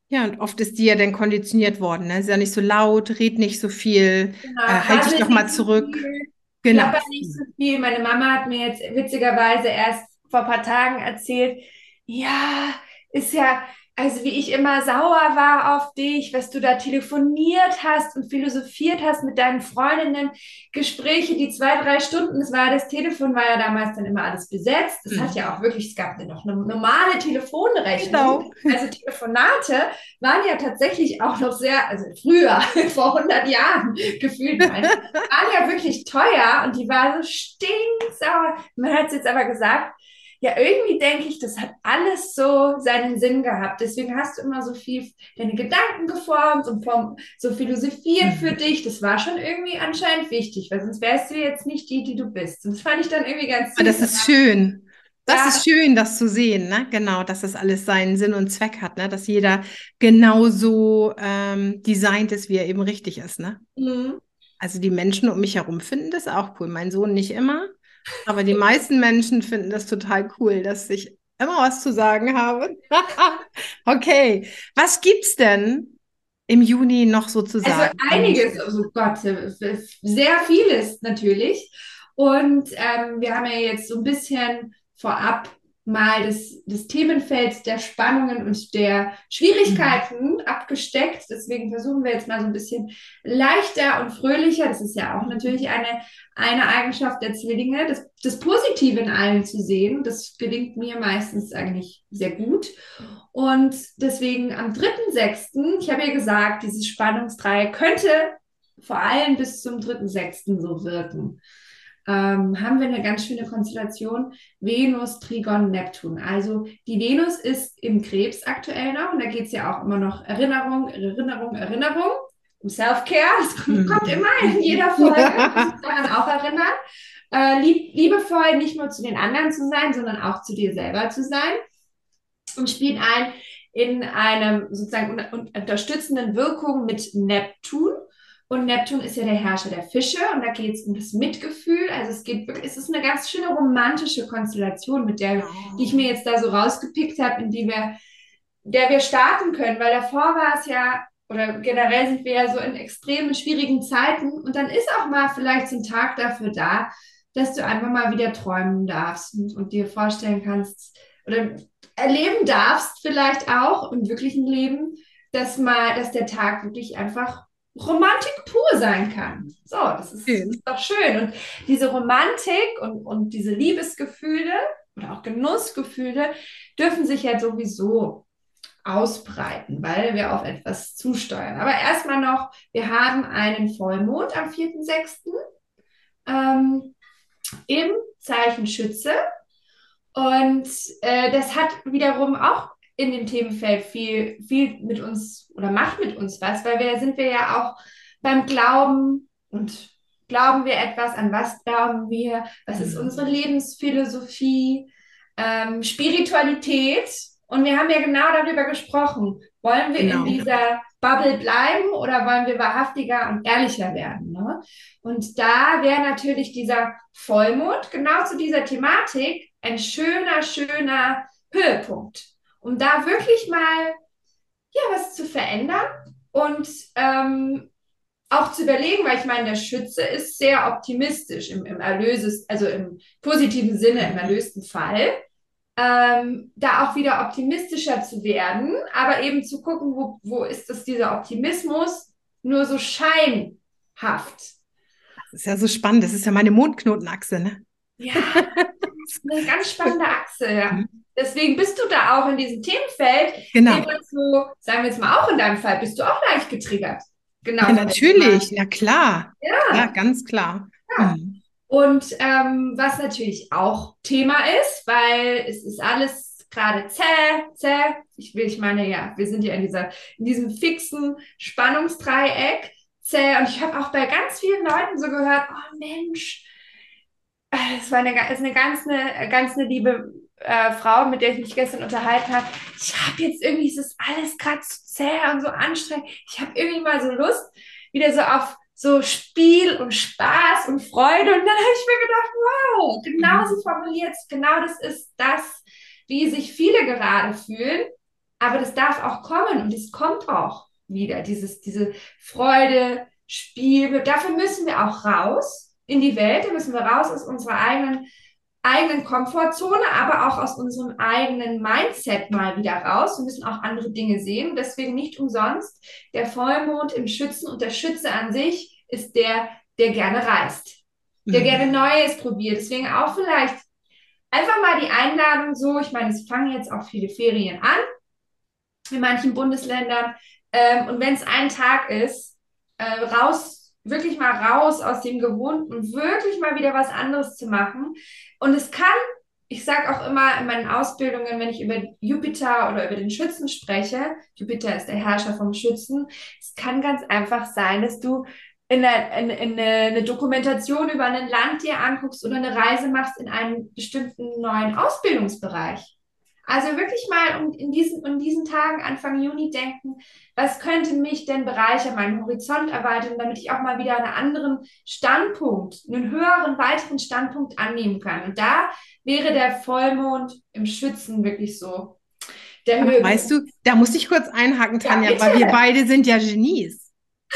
Ja, und oft ist die ja dann konditioniert worden. Ne? Ist ja nicht so laut, red nicht so viel, genau, äh, halt dich doch mal zurück. Viel. Genau. Aber nicht so viel. Meine Mama hat mir jetzt witzigerweise erst vor ein paar Tagen erzählt, ja, ist ja, also wie ich immer sauer war auf dich, was du da telefoniert hast und philosophiert hast mit deinen Freundinnen, Gespräche, die zwei, drei Stunden, das war das Telefon war ja damals dann immer alles besetzt. Es mhm. hat ja auch wirklich, es gab ja noch eine normale Telefonrechnung. Genau. Also Telefonate waren ja tatsächlich auch noch sehr, also früher, vor 100 Jahren gefühlt, waren ja wirklich teuer und die war so stinksauer. Man hat es jetzt aber gesagt, ja, irgendwie denke ich, das hat alles so seinen Sinn gehabt. Deswegen hast du immer so viel deine Gedanken geformt und vom, so philosophiert mhm. für dich. Das war schon irgendwie anscheinend wichtig, weil sonst wärst du jetzt nicht die, die du bist. Und das fand ich dann irgendwie ganz süß. Das ist schön. Das ja. ist schön, das zu sehen, ne? Genau, dass das alles seinen Sinn und Zweck hat, ne? Dass jeder genauso ähm, designt ist, wie er eben richtig ist, ne? Mhm. Also die Menschen um mich herum finden das auch cool. Mein Sohn nicht immer, aber die meisten Menschen finden das total cool, dass ich immer was zu sagen habe. okay, was gibt's denn im Juni noch so zu also sagen? Also einiges, oh Gott, sehr vieles natürlich. Und ähm, wir haben ja jetzt so ein bisschen vorab mal das, das Themenfeld der Spannungen und der Schwierigkeiten mhm. abgesteckt. Deswegen versuchen wir jetzt mal so ein bisschen leichter und fröhlicher. Das ist ja auch natürlich eine, eine Eigenschaft der Zwillinge, das, das Positive in allen zu sehen. Das gelingt mir meistens eigentlich sehr gut. Und deswegen am 3.6., ich habe ja gesagt, dieses Spannungsdreieck könnte vor allem bis zum 3.6. so wirken ähm, haben wir eine ganz schöne Konstellation Venus, Trigon, Neptun. Also die Venus ist im Krebs aktuell noch und da geht es ja auch immer noch Erinnerung, Erinnerung, Erinnerung. Um Self-Care, das kommt, kommt immer in jeder Folge, kann man auch erinnern. Äh, lieb, liebevoll nicht nur zu den anderen zu sein, sondern auch zu dir selber zu sein und spielt ein in einem sozusagen unterstützenden Wirkung mit Neptun. Und Neptun ist ja der Herrscher der Fische und da geht es um das Mitgefühl. Also es geht wirklich, es ist eine ganz schöne romantische Konstellation, mit der, die ich mir jetzt da so rausgepickt habe, in die wir, der wir starten können, weil davor war es ja, oder generell sind wir ja so in extremen, schwierigen Zeiten und dann ist auch mal vielleicht so ein Tag dafür da, dass du einfach mal wieder träumen darfst und, und dir vorstellen kannst oder erleben darfst vielleicht auch im wirklichen Leben, dass mal, dass der Tag wirklich einfach Romantik pur sein kann. So, das ist, ist, doch schön. Und diese Romantik und, und diese Liebesgefühle oder auch Genussgefühle dürfen sich ja sowieso ausbreiten, weil wir auf etwas zusteuern. Aber erstmal noch, wir haben einen Vollmond am 4.6. Ähm, im Zeichen Schütze. Und äh, das hat wiederum auch in dem Themenfeld viel, viel mit uns oder macht mit uns was, weil wir sind wir ja auch beim Glauben und glauben wir etwas, an was glauben wir, was ist mhm. unsere Lebensphilosophie, ähm, Spiritualität. Und wir haben ja genau darüber gesprochen. Wollen wir genau. in dieser Bubble bleiben oder wollen wir wahrhaftiger und ehrlicher werden? Ne? Und da wäre natürlich dieser Vollmond genau zu dieser Thematik ein schöner, schöner Höhepunkt um da wirklich mal ja was zu verändern und ähm, auch zu überlegen, weil ich meine, der Schütze ist sehr optimistisch im, im Erlöses, also im positiven Sinne, im erlösten Fall. Ähm, da auch wieder optimistischer zu werden, aber eben zu gucken, wo, wo ist das dieser Optimismus nur so scheinhaft. Das ist ja so spannend, das ist ja meine Mondknotenachse, ne? Ja, eine ganz spannende Achse, ja. Mhm. Deswegen bist du da auch in diesem Themenfeld. Genau. Du, sagen wir jetzt mal auch in deinem Fall, bist du auch leicht getriggert. Genau. Ja, natürlich, ja klar. Ja, ja ganz klar. Ja. Mhm. Und ähm, was natürlich auch Thema ist, weil es ist alles gerade zäh, zäh. Ich will, ich meine, ja, wir sind ja in dieser, in diesem fixen Spannungsdreieck zäh. Und ich habe auch bei ganz vielen Leuten so gehört, oh Mensch, es war eine, ist eine ganz, eine ganz eine liebe äh, Frau, mit der ich mich gestern unterhalten habe, ich habe jetzt irgendwie, es ist alles gerade zu zäh und so anstrengend. Ich habe irgendwie mal so Lust, wieder so auf so Spiel und Spaß und Freude. Und dann habe ich mir gedacht, wow, genau so formuliert genau das ist das, wie sich viele gerade fühlen. Aber das darf auch kommen und es kommt auch wieder, dieses, diese Freude, Spiel. Dafür müssen wir auch raus in die Welt, da müssen wir raus aus unserer eigenen eigenen Komfortzone, aber auch aus unserem eigenen Mindset mal wieder raus. Wir müssen auch andere Dinge sehen. Deswegen nicht umsonst der Vollmond im Schützen und der Schütze an sich ist der, der gerne reist, der mhm. gerne Neues probiert. Deswegen auch vielleicht einfach mal die Einladung so, ich meine, es fangen jetzt auch viele Ferien an in manchen Bundesländern. Ähm, und wenn es ein Tag ist, äh, raus, wirklich mal raus aus dem Gewohnten, wirklich mal wieder was anderes zu machen. Und es kann, ich sage auch immer in meinen Ausbildungen, wenn ich über Jupiter oder über den Schützen spreche, Jupiter ist der Herrscher vom Schützen, es kann ganz einfach sein, dass du in eine, in, in eine, Dokumentation über ein Land dir anguckst oder eine Reise machst in einen bestimmten neuen Ausbildungsbereich. Also wirklich mal in diesen, in diesen Tagen Anfang Juni denken, was könnte mich denn bereichern, meinen Horizont erweitern, damit ich auch mal wieder einen anderen Standpunkt, einen höheren, weiteren Standpunkt annehmen kann. Und da wäre der Vollmond im Schützen wirklich so der Höhepunkt. Weißt du, da muss ich kurz einhaken, Tanja, ja, weil wir beide sind ja Genies.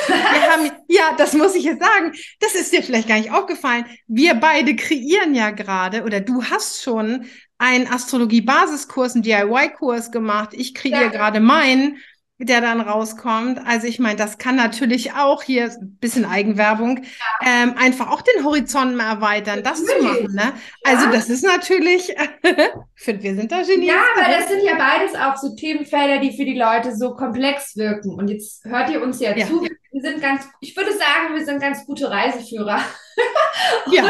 Wir haben, ja, das muss ich jetzt sagen. Das ist dir vielleicht gar nicht aufgefallen. Wir beide kreieren ja gerade, oder du hast schon einen Astrologie-Basiskurs, einen DIY-Kurs gemacht. Ich kreiere ja. gerade meinen, der dann rauskommt. Also ich meine, das kann natürlich auch hier ein bisschen Eigenwerbung ja. ähm, einfach auch den Horizont mal erweitern, das natürlich. zu machen. Ne? Also ja. das ist natürlich, ich finde, wir sind da Genies. Ja, aber das sind ja beides auch so Themenfelder, die für die Leute so komplex wirken. Und jetzt hört ihr uns ja, zu. Wir sind ganz, ich würde sagen, wir sind ganz gute Reiseführer. ja,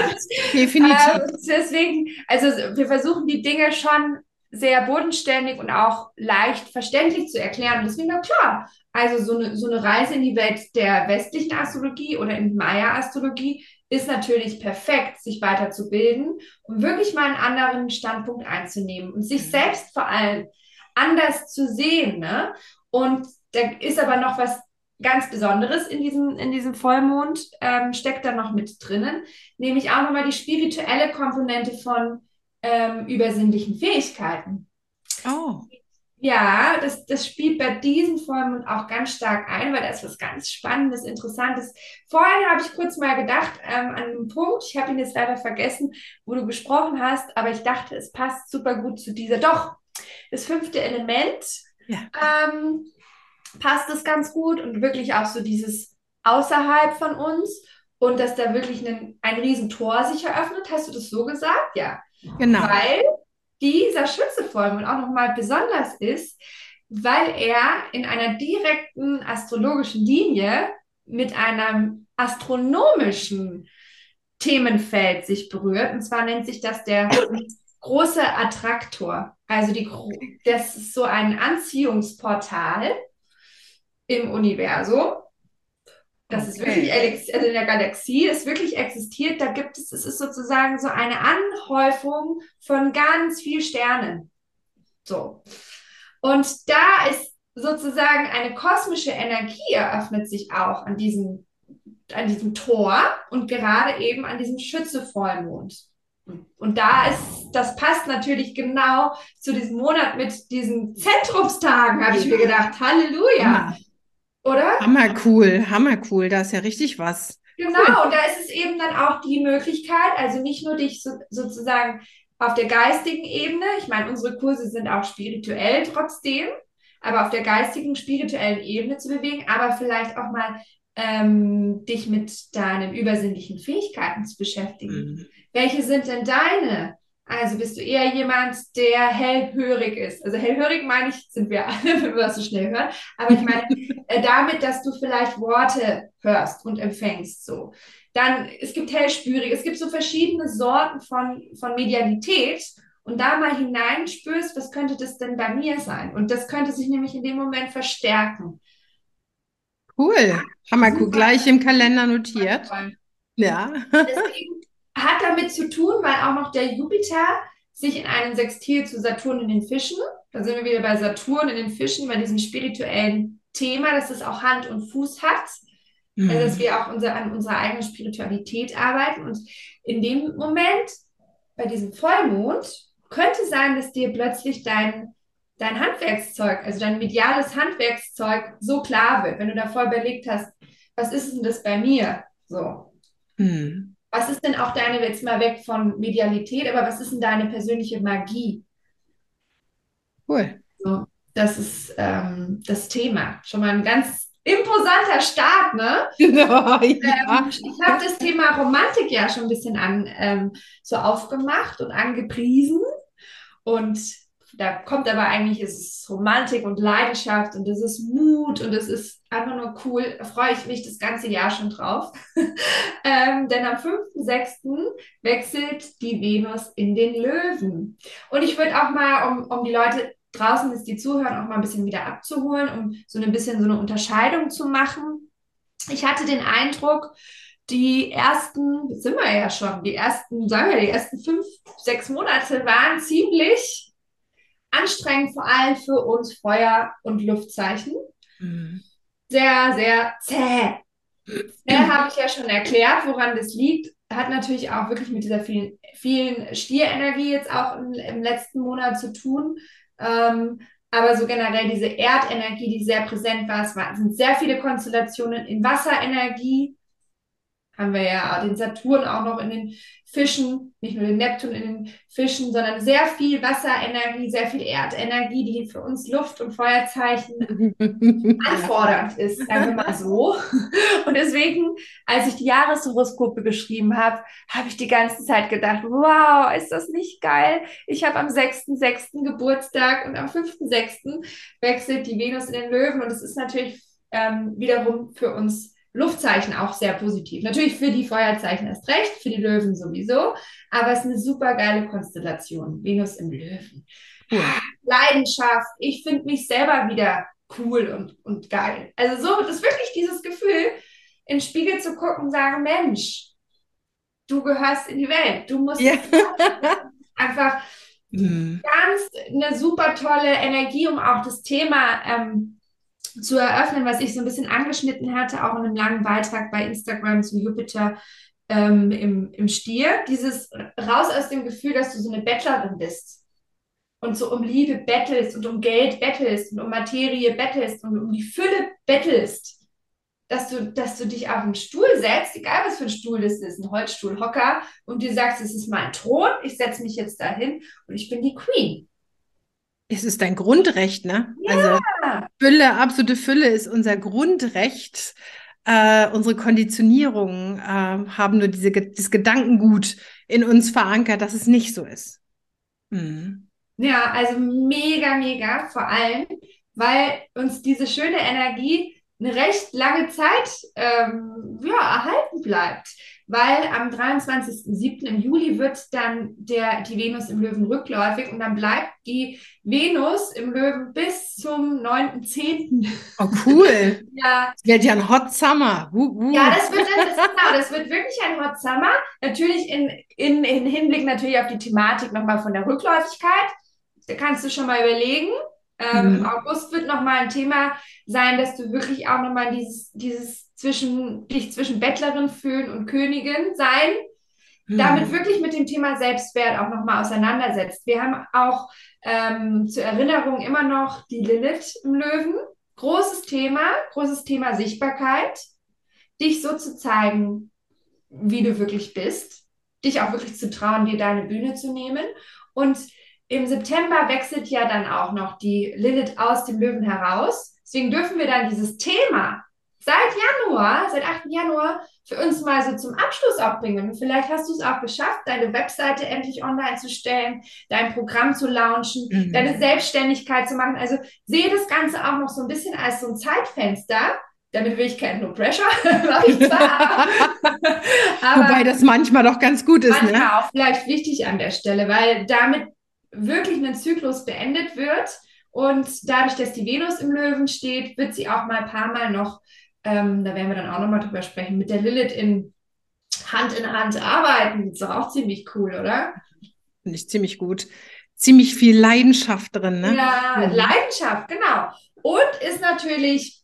definitiv. Äh, deswegen, also wir versuchen die Dinge schon sehr bodenständig und auch leicht verständlich zu erklären. Und deswegen, na klar, also so eine, so eine Reise in die Welt der westlichen Astrologie oder in Maya-Astrologie ist natürlich perfekt, sich weiterzubilden, um wirklich mal einen anderen Standpunkt einzunehmen und sich mhm. selbst vor allem anders zu sehen. Ne? Und da ist aber noch was ganz Besonderes in diesem, in diesem Vollmond, ähm, steckt da noch mit drinnen, nämlich auch nochmal die spirituelle Komponente von ähm, übersinnlichen Fähigkeiten. Oh. Ja, das, das spielt bei diesem Vollmond auch ganz stark ein, weil da ist was ganz Spannendes, Interessantes. Vorhin habe ich kurz mal gedacht ähm, an einen Punkt, ich habe ihn jetzt leider vergessen, wo du gesprochen hast, aber ich dachte, es passt super gut zu dieser. Doch, das fünfte Element ja. ähm, passt es ganz gut und wirklich auch so dieses außerhalb von uns und dass da wirklich ein, ein Riesentor sich eröffnet. Hast du das so gesagt? Ja. Genau. Weil dieser Schützevollmond auch nochmal besonders ist, weil er in einer direkten astrologischen Linie mit einem astronomischen Themenfeld sich berührt. Und zwar nennt sich das der große Attraktor. Also die, das ist so ein Anziehungsportal im Universum. Das okay. ist wirklich, also in der Galaxie ist wirklich existiert. Da gibt es, es ist sozusagen so eine Anhäufung von ganz vielen Sternen. So. Und da ist sozusagen eine kosmische Energie eröffnet sich auch an diesem, an diesem Tor und gerade eben an diesem Schütze-Vollmond. Und da ist, das passt natürlich genau zu diesem Monat mit diesen Zentrumstagen, habe ich mir gedacht. Halleluja. Oder? Hammer cool, hammer cool, da ist ja richtig was. Genau, cool. und da ist es eben dann auch die Möglichkeit, also nicht nur dich so, sozusagen auf der geistigen Ebene, ich meine, unsere Kurse sind auch spirituell trotzdem, aber auf der geistigen, spirituellen Ebene zu bewegen, aber vielleicht auch mal ähm, dich mit deinen übersinnlichen Fähigkeiten zu beschäftigen. Mhm. Welche sind denn deine? Also bist du eher jemand, der hellhörig ist. Also hellhörig meine ich, sind wir alle, wenn wir das so schnell hören. Aber ich meine äh, damit, dass du vielleicht Worte hörst und empfängst so. Dann, es gibt hellspürig, es gibt so verschiedene Sorten von, von Medialität und da mal hineinspürst, was könnte das denn bei mir sein? Und das könnte sich nämlich in dem Moment verstärken. Cool. Haben wir gleich im Kalender notiert. Ja. Deswegen hat damit zu tun, weil auch noch der Jupiter sich in einem Sextil zu Saturn in den Fischen, da sind wir wieder bei Saturn in den Fischen, bei diesem spirituellen Thema, dass es auch Hand und Fuß hat, mhm. also dass wir auch unser, an unserer eigenen Spiritualität arbeiten. Und in dem Moment, bei diesem Vollmond, könnte sein, dass dir plötzlich dein, dein Handwerkszeug, also dein mediales Handwerkszeug so klar wird, wenn du davor überlegt hast, was ist denn das bei mir? So. Mhm. Was ist denn auch deine, jetzt mal weg von Medialität, aber was ist denn deine persönliche Magie? Cool. So, das ist ähm, das Thema. Schon mal ein ganz imposanter Start, ne? Genau, ja. ähm, ich habe das Thema Romantik ja schon ein bisschen an ähm, so aufgemacht und angepriesen. Und da kommt aber eigentlich, ist es Romantik und Leidenschaft und es ist Mut und es ist einfach nur cool. Da freue ich mich das ganze Jahr schon drauf. ähm, denn am 5.6. wechselt die Venus in den Löwen. Und ich würde auch mal, um, um die Leute draußen ist, die zuhören, auch mal ein bisschen wieder abzuholen, um so ein bisschen so eine Unterscheidung zu machen. Ich hatte den Eindruck, die ersten, sind wir ja schon, die ersten, sagen wir, die ersten fünf, sechs Monate waren ziemlich anstrengend, vor allem für uns Feuer- und Luftzeichen. Mhm. Sehr, sehr zäh. Zäh habe ich ja schon erklärt, woran das liegt. Hat natürlich auch wirklich mit dieser vielen, vielen Stierenergie jetzt auch im, im letzten Monat zu tun. Ähm, aber so generell diese Erdenergie, die sehr präsent war, es waren, sind sehr viele Konstellationen in Wasserenergie, haben wir ja den Saturn auch noch in den Fischen, nicht nur den Neptun in den Fischen, sondern sehr viel Wasserenergie, sehr viel Erdenergie, die für uns Luft- und Feuerzeichen anfordernd ist, sagen wir mal so. Und deswegen, als ich die Jahreshoroskope geschrieben habe, habe ich die ganze Zeit gedacht, wow, ist das nicht geil? Ich habe am 6.6. Geburtstag und am 5.6. wechselt die Venus in den Löwen und es ist natürlich ähm, wiederum für uns Luftzeichen auch sehr positiv. Natürlich für die Feuerzeichen erst recht, für die Löwen sowieso, aber es ist eine super geile Konstellation. Venus im Löwen. Ja. Leidenschaft. Ich finde mich selber wieder cool und, und geil. Also so, das ist wirklich dieses Gefühl, in den Spiegel zu gucken und sagen, Mensch, du gehörst in die Welt. Du musst ja. einfach mhm. ganz eine super tolle Energie, um auch das Thema ähm, zu eröffnen, was ich so ein bisschen angeschnitten hatte, auch in einem langen Beitrag bei Instagram zu Jupiter ähm, im, im Stier. Dieses raus aus dem Gefühl, dass du so eine Bettlerin bist und so um Liebe bettelst und um Geld bettelst und um Materie bettelst und um die Fülle bettelst. Dass du, dass du dich auf einen Stuhl setzt, egal was für ein Stuhl das ist, ein Holzstuhl, Hocker, und dir sagst, es ist mein Thron, ich setze mich jetzt dahin und ich bin die Queen. Es ist dein Grundrecht, ne? Ja. Also Fülle, absolute Fülle ist unser Grundrecht. Äh, unsere Konditionierungen äh, haben nur diese, dieses Gedankengut in uns verankert, dass es nicht so ist. Mhm. Ja, also mega, mega, vor allem, weil uns diese schöne Energie eine recht lange Zeit ähm, ja, erhalten bleibt weil am 23.07. im Juli wird dann der, die Venus im Löwen rückläufig und dann bleibt die Venus im Löwen bis zum 9.10. Oh, cool. ja. Das wird ja ein Hot Summer. Uh, uh. Ja, das wird, das, genau, das wird wirklich ein Hot Summer. Natürlich in, in, in Hinblick natürlich auf die Thematik nochmal von der Rückläufigkeit. Da kannst du schon mal überlegen. Ähm, mhm. August wird nochmal ein Thema sein, dass du wirklich auch nochmal dieses, dieses zwischen, dich zwischen Bettlerin fühlen und Königin sein, hm. damit wirklich mit dem Thema Selbstwert auch nochmal auseinandersetzt. Wir haben auch ähm, zur Erinnerung immer noch die Lilith im Löwen. Großes Thema, großes Thema Sichtbarkeit. Dich so zu zeigen, wie du wirklich bist. Dich auch wirklich zu trauen, dir deine Bühne zu nehmen. Und im September wechselt ja dann auch noch die Lilith aus dem Löwen heraus. Deswegen dürfen wir dann dieses Thema seit Januar, seit 8. Januar, für uns mal so zum Abschluss auch bringen. vielleicht hast du es auch geschafft, deine Webseite endlich online zu stellen, dein Programm zu launchen, mhm. deine Selbstständigkeit zu machen. Also sehe das Ganze auch noch so ein bisschen als so ein Zeitfenster. Damit will ich kein No Pressure, ich zwar. Aber Wobei das manchmal doch ganz gut ist. Manchmal ne? auch vielleicht wichtig an der Stelle, weil damit wirklich ein Zyklus beendet wird. Und dadurch, dass die Venus im Löwen steht, wird sie auch mal ein paar Mal noch ähm, da werden wir dann auch nochmal drüber sprechen. Mit der Lilith in Hand in Hand arbeiten. Ist doch auch ziemlich cool, oder? Finde ich ziemlich gut. Ziemlich viel Leidenschaft drin, ne? Ja, mhm. Leidenschaft, genau. Und ist natürlich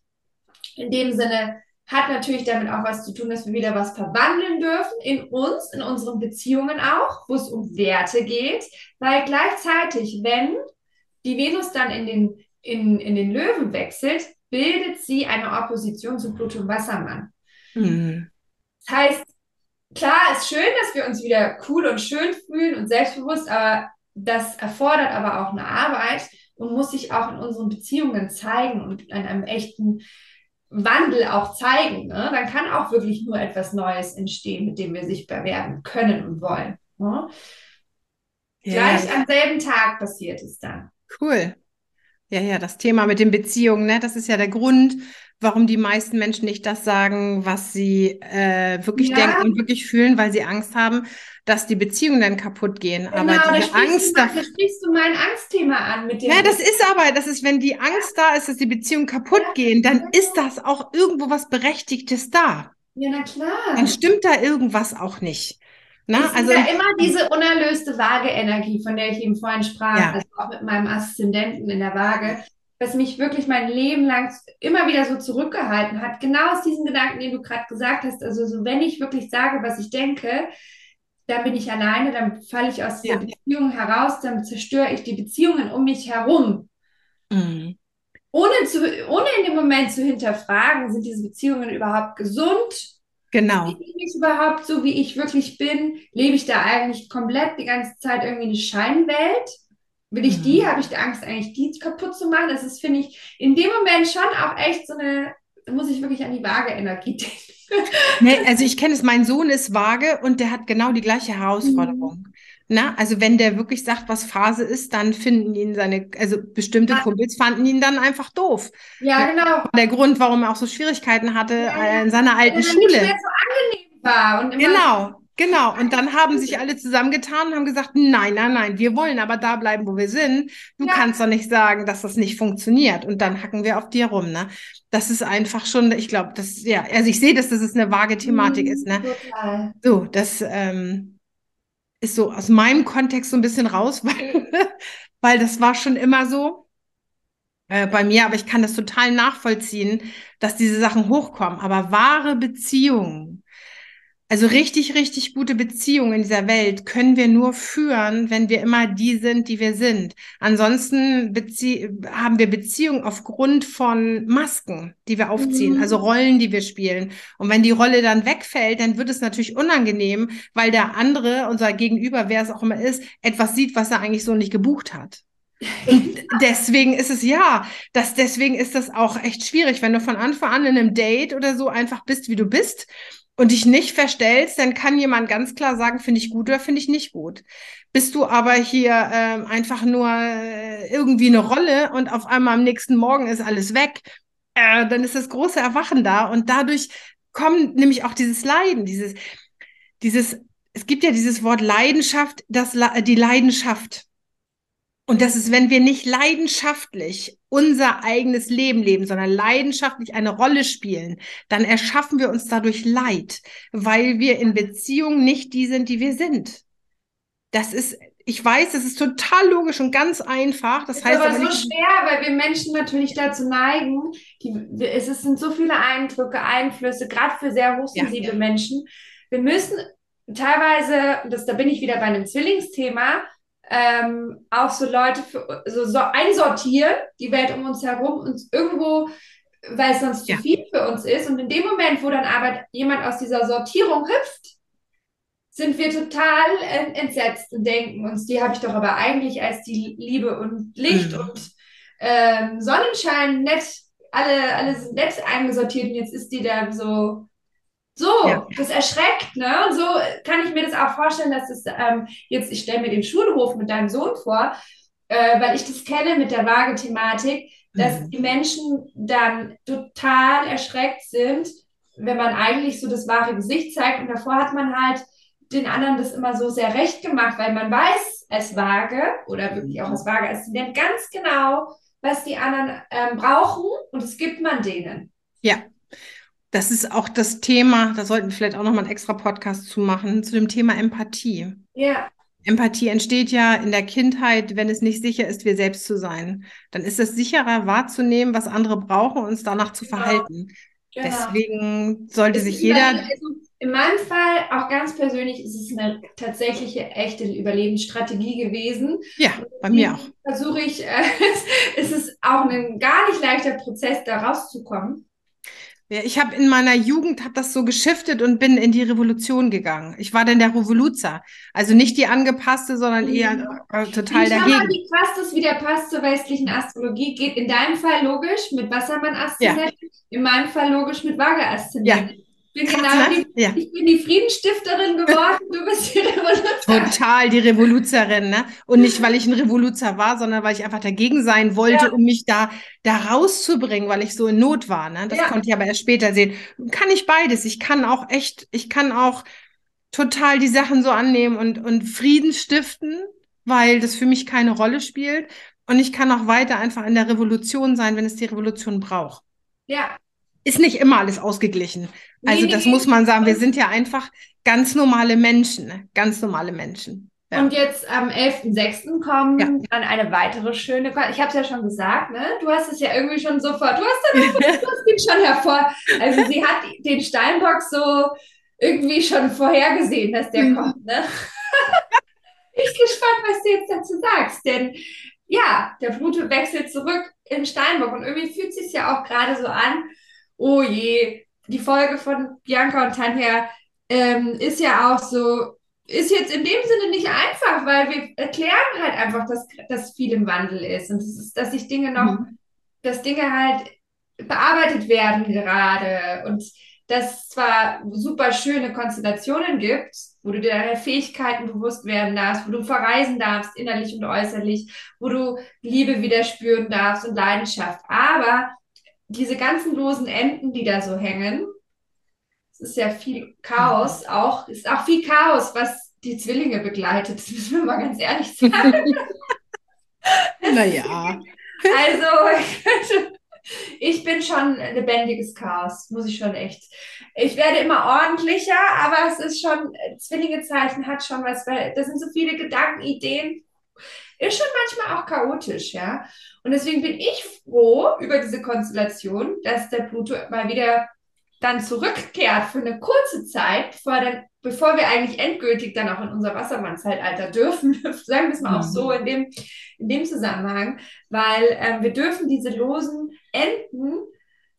in dem Sinne, hat natürlich damit auch was zu tun, dass wir wieder was verwandeln dürfen in uns, in unseren Beziehungen auch, wo es um Werte geht, weil gleichzeitig, wenn die Venus dann in den, in, in den Löwen wechselt, bildet sie eine Opposition zu Pluto Wassermann. Mhm. Das heißt, klar, ist schön, dass wir uns wieder cool und schön fühlen und selbstbewusst, aber das erfordert aber auch eine Arbeit und muss sich auch in unseren Beziehungen zeigen und in einem echten Wandel auch zeigen. Ne? Dann kann auch wirklich nur etwas Neues entstehen, mit dem wir sichtbar werden können und wollen. Ne? Ja. Gleich am selben Tag passiert es dann. Cool. Ja, ja, das Thema mit den Beziehungen, ne, das ist ja der Grund, warum die meisten Menschen nicht das sagen, was sie äh, wirklich ja. denken und wirklich fühlen, weil sie Angst haben, dass die Beziehungen dann kaputt gehen. Genau, aber diese Angst, da sprichst du mein Angstthema an mit dem. Ja, das ist aber, das ist, wenn die Angst da ist, dass die Beziehungen kaputt ja. gehen, dann ist das auch irgendwo was Berechtigtes da. Ja, na klar. Dann stimmt da irgendwas auch nicht. Na, es also ist ja immer diese unerlöste Waage-Energie, von der ich eben vorhin sprach, ja. also auch mit meinem Aszendenten in der Waage, was mich wirklich mein Leben lang immer wieder so zurückgehalten hat. Genau aus diesem Gedanken, den du gerade gesagt hast. Also so, wenn ich wirklich sage, was ich denke, dann bin ich alleine, dann falle ich aus dieser ja. Beziehung heraus, dann zerstöre ich die Beziehungen um mich herum. Mhm. Ohne, zu, ohne in dem Moment zu hinterfragen, sind diese Beziehungen überhaupt gesund? Genau. Liebe ich mich überhaupt so, wie ich wirklich bin? Lebe ich da eigentlich komplett die ganze Zeit irgendwie eine Scheinwelt? Will ich mhm. die? Habe ich die Angst, eigentlich die kaputt zu machen? Das ist, finde ich, in dem Moment schon auch echt so eine, da muss ich wirklich an die Waage-Energie denken. Nee, also ich kenne es, mein Sohn ist vage und der hat genau die gleiche Herausforderung. Mhm. Na, also wenn der wirklich sagt, was Phase ist, dann finden ihn seine, also bestimmte ja. Kumpels fanden ihn dann einfach doof. Ja, genau. Der Grund, warum er auch so Schwierigkeiten hatte ja, in seiner alten Schule. Nicht mehr so angenehm war. Und genau, genau. Und dann haben sich alle zusammengetan und haben gesagt, nein, nein, nein, wir wollen aber da bleiben, wo wir sind. Du ja. kannst doch nicht sagen, dass das nicht funktioniert. Und dann hacken wir auf dir rum, ne? Das ist einfach schon, ich glaube, das, ja, also ich sehe, dass das eine vage Thematik mhm, ist, ne? Total. So, das, ähm, ist so aus meinem Kontext so ein bisschen raus, weil, weil das war schon immer so äh, bei mir, aber ich kann das total nachvollziehen, dass diese Sachen hochkommen. Aber wahre Beziehungen, also richtig, richtig gute Beziehungen in dieser Welt können wir nur führen, wenn wir immer die sind, die wir sind. Ansonsten haben wir Beziehungen aufgrund von Masken, die wir aufziehen, mhm. also Rollen, die wir spielen. Und wenn die Rolle dann wegfällt, dann wird es natürlich unangenehm, weil der andere, unser Gegenüber, wer es auch immer ist, etwas sieht, was er eigentlich so nicht gebucht hat. Und deswegen ist es ja, das, deswegen ist das auch echt schwierig, wenn du von Anfang an in einem Date oder so einfach bist, wie du bist und dich nicht verstellst, dann kann jemand ganz klar sagen, finde ich gut oder finde ich nicht gut. Bist du aber hier äh, einfach nur äh, irgendwie eine Rolle und auf einmal am nächsten Morgen ist alles weg, äh, dann ist das große Erwachen da und dadurch kommt nämlich auch dieses Leiden, dieses, dieses, es gibt ja dieses Wort Leidenschaft, das, die Leidenschaft. Und das ist, wenn wir nicht leidenschaftlich unser eigenes Leben leben, sondern leidenschaftlich eine Rolle spielen, dann erschaffen wir uns dadurch Leid, weil wir in Beziehungen nicht die sind, die wir sind. Das ist, ich weiß, das ist total logisch und ganz einfach. Das ist heißt aber, aber so schwer, weil wir Menschen natürlich dazu neigen. Die, es sind so viele Eindrücke, Einflüsse, gerade für sehr hochsensible ja. Menschen. Wir müssen teilweise, das, da bin ich wieder bei einem Zwillingsthema, ähm, auch so Leute für, so, so einsortieren, die Welt um uns herum und irgendwo, weil es sonst ja. zu viel für uns ist. Und in dem Moment, wo dann aber jemand aus dieser Sortierung hüpft, sind wir total entsetzt und denken uns, die habe ich doch aber eigentlich als die Liebe und Licht mhm. und ähm, Sonnenschein nett, alle, alle sind nett eingesortiert und jetzt ist die da so so, ja. das erschreckt, ne? Und so kann ich mir das auch vorstellen, dass es ähm, jetzt, ich stelle mir den Schulhof mit deinem Sohn vor, äh, weil ich das kenne mit der Waage-Thematik, dass mhm. die Menschen dann total erschreckt sind, wenn man eigentlich so das wahre Gesicht zeigt. Und davor hat man halt den anderen das immer so sehr recht gemacht, weil man weiß als Waage oder wirklich auch als Waage als Student ganz genau, was die anderen ähm, brauchen und das gibt man denen. Ja, das ist auch das Thema, da sollten wir vielleicht auch nochmal einen extra Podcast zu machen, zu dem Thema Empathie. Ja. Empathie entsteht ja in der Kindheit, wenn es nicht sicher ist, wir selbst zu sein. Dann ist es sicherer wahrzunehmen, was andere brauchen und uns danach zu genau. verhalten. Genau. Deswegen sollte sich jeder. Also in meinem Fall, auch ganz persönlich, ist es eine tatsächliche, echte Überlebensstrategie gewesen. Ja, bei mir auch. Versuche ich, äh, es ist auch ein gar nicht leichter Prozess, da rauszukommen. Ja, ich habe in meiner Jugend habe das so geschiftet und bin in die Revolution gegangen. Ich war dann der Revoluzer. Also nicht die angepasste, sondern eher äh, total ich dagegen. Mal, wie passt das wieder passt zur westlichen Astrologie? Geht in deinem Fall logisch mit Wassermann-Aszendent, ja. in meinem Fall logisch mit Waage-Aszendent. Ja bin genau die, ja. ich bin die Friedensstifterin geworden, du bist die Revoluzerin. Total die Revoluzerin, ne? Und nicht, weil ich ein Revoluzer war, sondern weil ich einfach dagegen sein wollte, ja. um mich da, da rauszubringen, weil ich so in Not war. Ne? Das ja. konnte ich aber erst später sehen. Kann ich beides. Ich kann auch echt, ich kann auch total die Sachen so annehmen und, und Frieden stiften, weil das für mich keine Rolle spielt. Und ich kann auch weiter einfach in der Revolution sein, wenn es die Revolution braucht. Ja, ist nicht immer alles ausgeglichen. Also nee, das nee, muss man sagen. Wir sind ja einfach ganz normale Menschen, ne? ganz normale Menschen. Ja. Und jetzt am 11.06. kommt ja. dann eine weitere schöne, ich habe es ja schon gesagt, ne? du hast es ja irgendwie schon sofort, du hast, du hast ihn schon hervor, also sie hat den Steinbock so irgendwie schon vorhergesehen, dass der mhm. kommt. Ne? ich bin gespannt, was du jetzt dazu sagst, denn ja, der Pluto wechselt zurück in Steinbock und irgendwie fühlt es sich ja auch gerade so an, oh je, die Folge von Bianca und Tanja ähm, ist ja auch so, ist jetzt in dem Sinne nicht einfach, weil wir erklären halt einfach, dass, dass viel im Wandel ist und das ist, dass sich Dinge noch, mhm. dass Dinge halt bearbeitet werden gerade und dass es zwar super schöne Konstellationen gibt, wo du dir deiner Fähigkeiten bewusst werden darfst, wo du verreisen darfst, innerlich und äußerlich, wo du Liebe wieder spüren darfst und Leidenschaft, aber diese ganzen losen Enden, die da so hängen, es ist ja viel Chaos, auch, ist auch viel Chaos, was die Zwillinge begleitet, das müssen wir mal ganz ehrlich sagen. naja. Also, ich bin schon lebendiges Chaos, muss ich schon echt. Ich werde immer ordentlicher, aber es ist schon, Zwillingezeichen hat schon was, weil da sind so viele Gedanken, Ideen, ist schon manchmal auch chaotisch, ja. Und deswegen bin ich froh über diese Konstellation, dass der Pluto mal wieder dann zurückkehrt für eine kurze Zeit, bevor, dann, bevor wir eigentlich endgültig dann auch in unser Wassermann-Zeitalter dürfen, sagen wir es mal auch so mhm. in dem, in dem Zusammenhang, weil ähm, wir dürfen diese losen Enden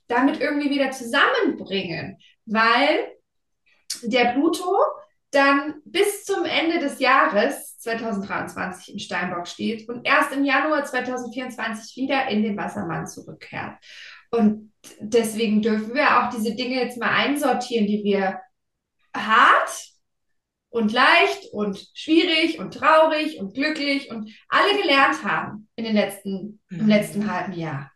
damit irgendwie wieder zusammenbringen, weil der Pluto dann bis zum Ende des Jahres 2023 im Steinbock steht und erst im Januar 2024 wieder in den Wassermann zurückkehrt. Und deswegen dürfen wir auch diese Dinge jetzt mal einsortieren, die wir hart und leicht und schwierig und traurig und glücklich und alle gelernt haben in den letzten, mhm. im letzten halben Jahr.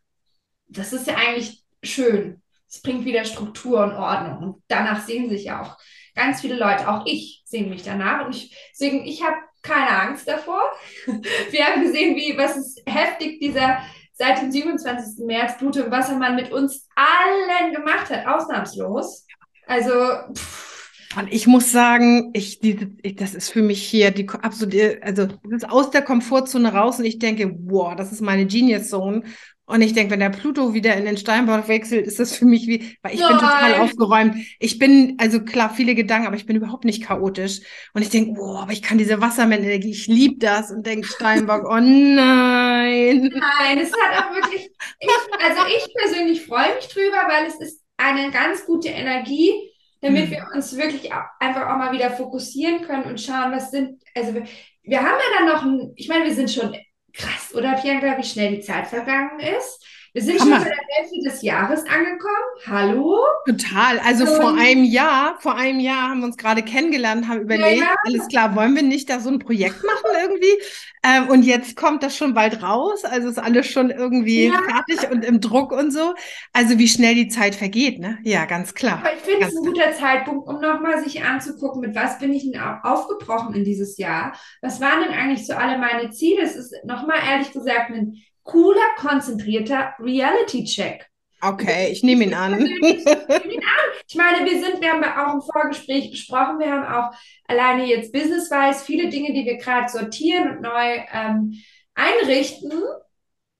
Das ist ja eigentlich schön. Es bringt wieder Struktur und Ordnung. Und danach sehen sich ja auch ganz viele Leute, auch ich, sehen mich danach. Und ich, deswegen, ich habe keine Angst davor. Wir haben gesehen, wie, was ist heftig dieser seit dem 27. März Pluto im Wassermann mit uns allen gemacht hat, ausnahmslos. Also, pff. Und ich muss sagen, ich, die, ich, das ist für mich hier die absolute, also das ist aus der Komfortzone raus und ich denke, wow, das ist meine Genius Zone. Und ich denke, wenn der Pluto wieder in den Steinbock wechselt, ist das für mich wie, weil ich Nein. bin total aufgeräumt. Ich bin, also klar, viele Gedanken, aber ich bin überhaupt nicht chaotisch. Und ich denke, oh, aber ich kann diese Wassermann-Energie, ich liebe das. Und denke Steinbock, oh nein. Nein, es hat auch wirklich, ich, also ich persönlich freue mich drüber, weil es ist eine ganz gute Energie, damit hm. wir uns wirklich auch, einfach auch mal wieder fokussieren können und schauen, was sind, also wir, wir haben ja dann noch ein, ich meine, wir sind schon Krass, oder Bianca, wie schnell die Zeit vergangen ist? Wir sind Hammer. schon bei der Hälfte des Jahres angekommen. Hallo? Total. Also um, vor einem Jahr, vor einem Jahr haben wir uns gerade kennengelernt, haben überlegt, ja, ja. alles klar, wollen wir nicht da so ein Projekt machen irgendwie? Ähm, und jetzt kommt das schon bald raus. Also ist alles schon irgendwie ja. fertig und im Druck und so. Also wie schnell die Zeit vergeht, ne? Ja, ganz klar. Aber ich finde es ein guter Zeitpunkt, um nochmal sich anzugucken, mit was bin ich denn aufgebrochen in dieses Jahr? Was waren denn eigentlich so alle meine Ziele? Es ist nochmal ehrlich gesagt ein cooler, konzentrierter Reality-Check. Okay, ich nehme ihn an. Ich meine, wir sind, wir haben auch im Vorgespräch besprochen, wir haben auch alleine jetzt business-wise viele Dinge, die wir gerade sortieren und neu ähm, einrichten.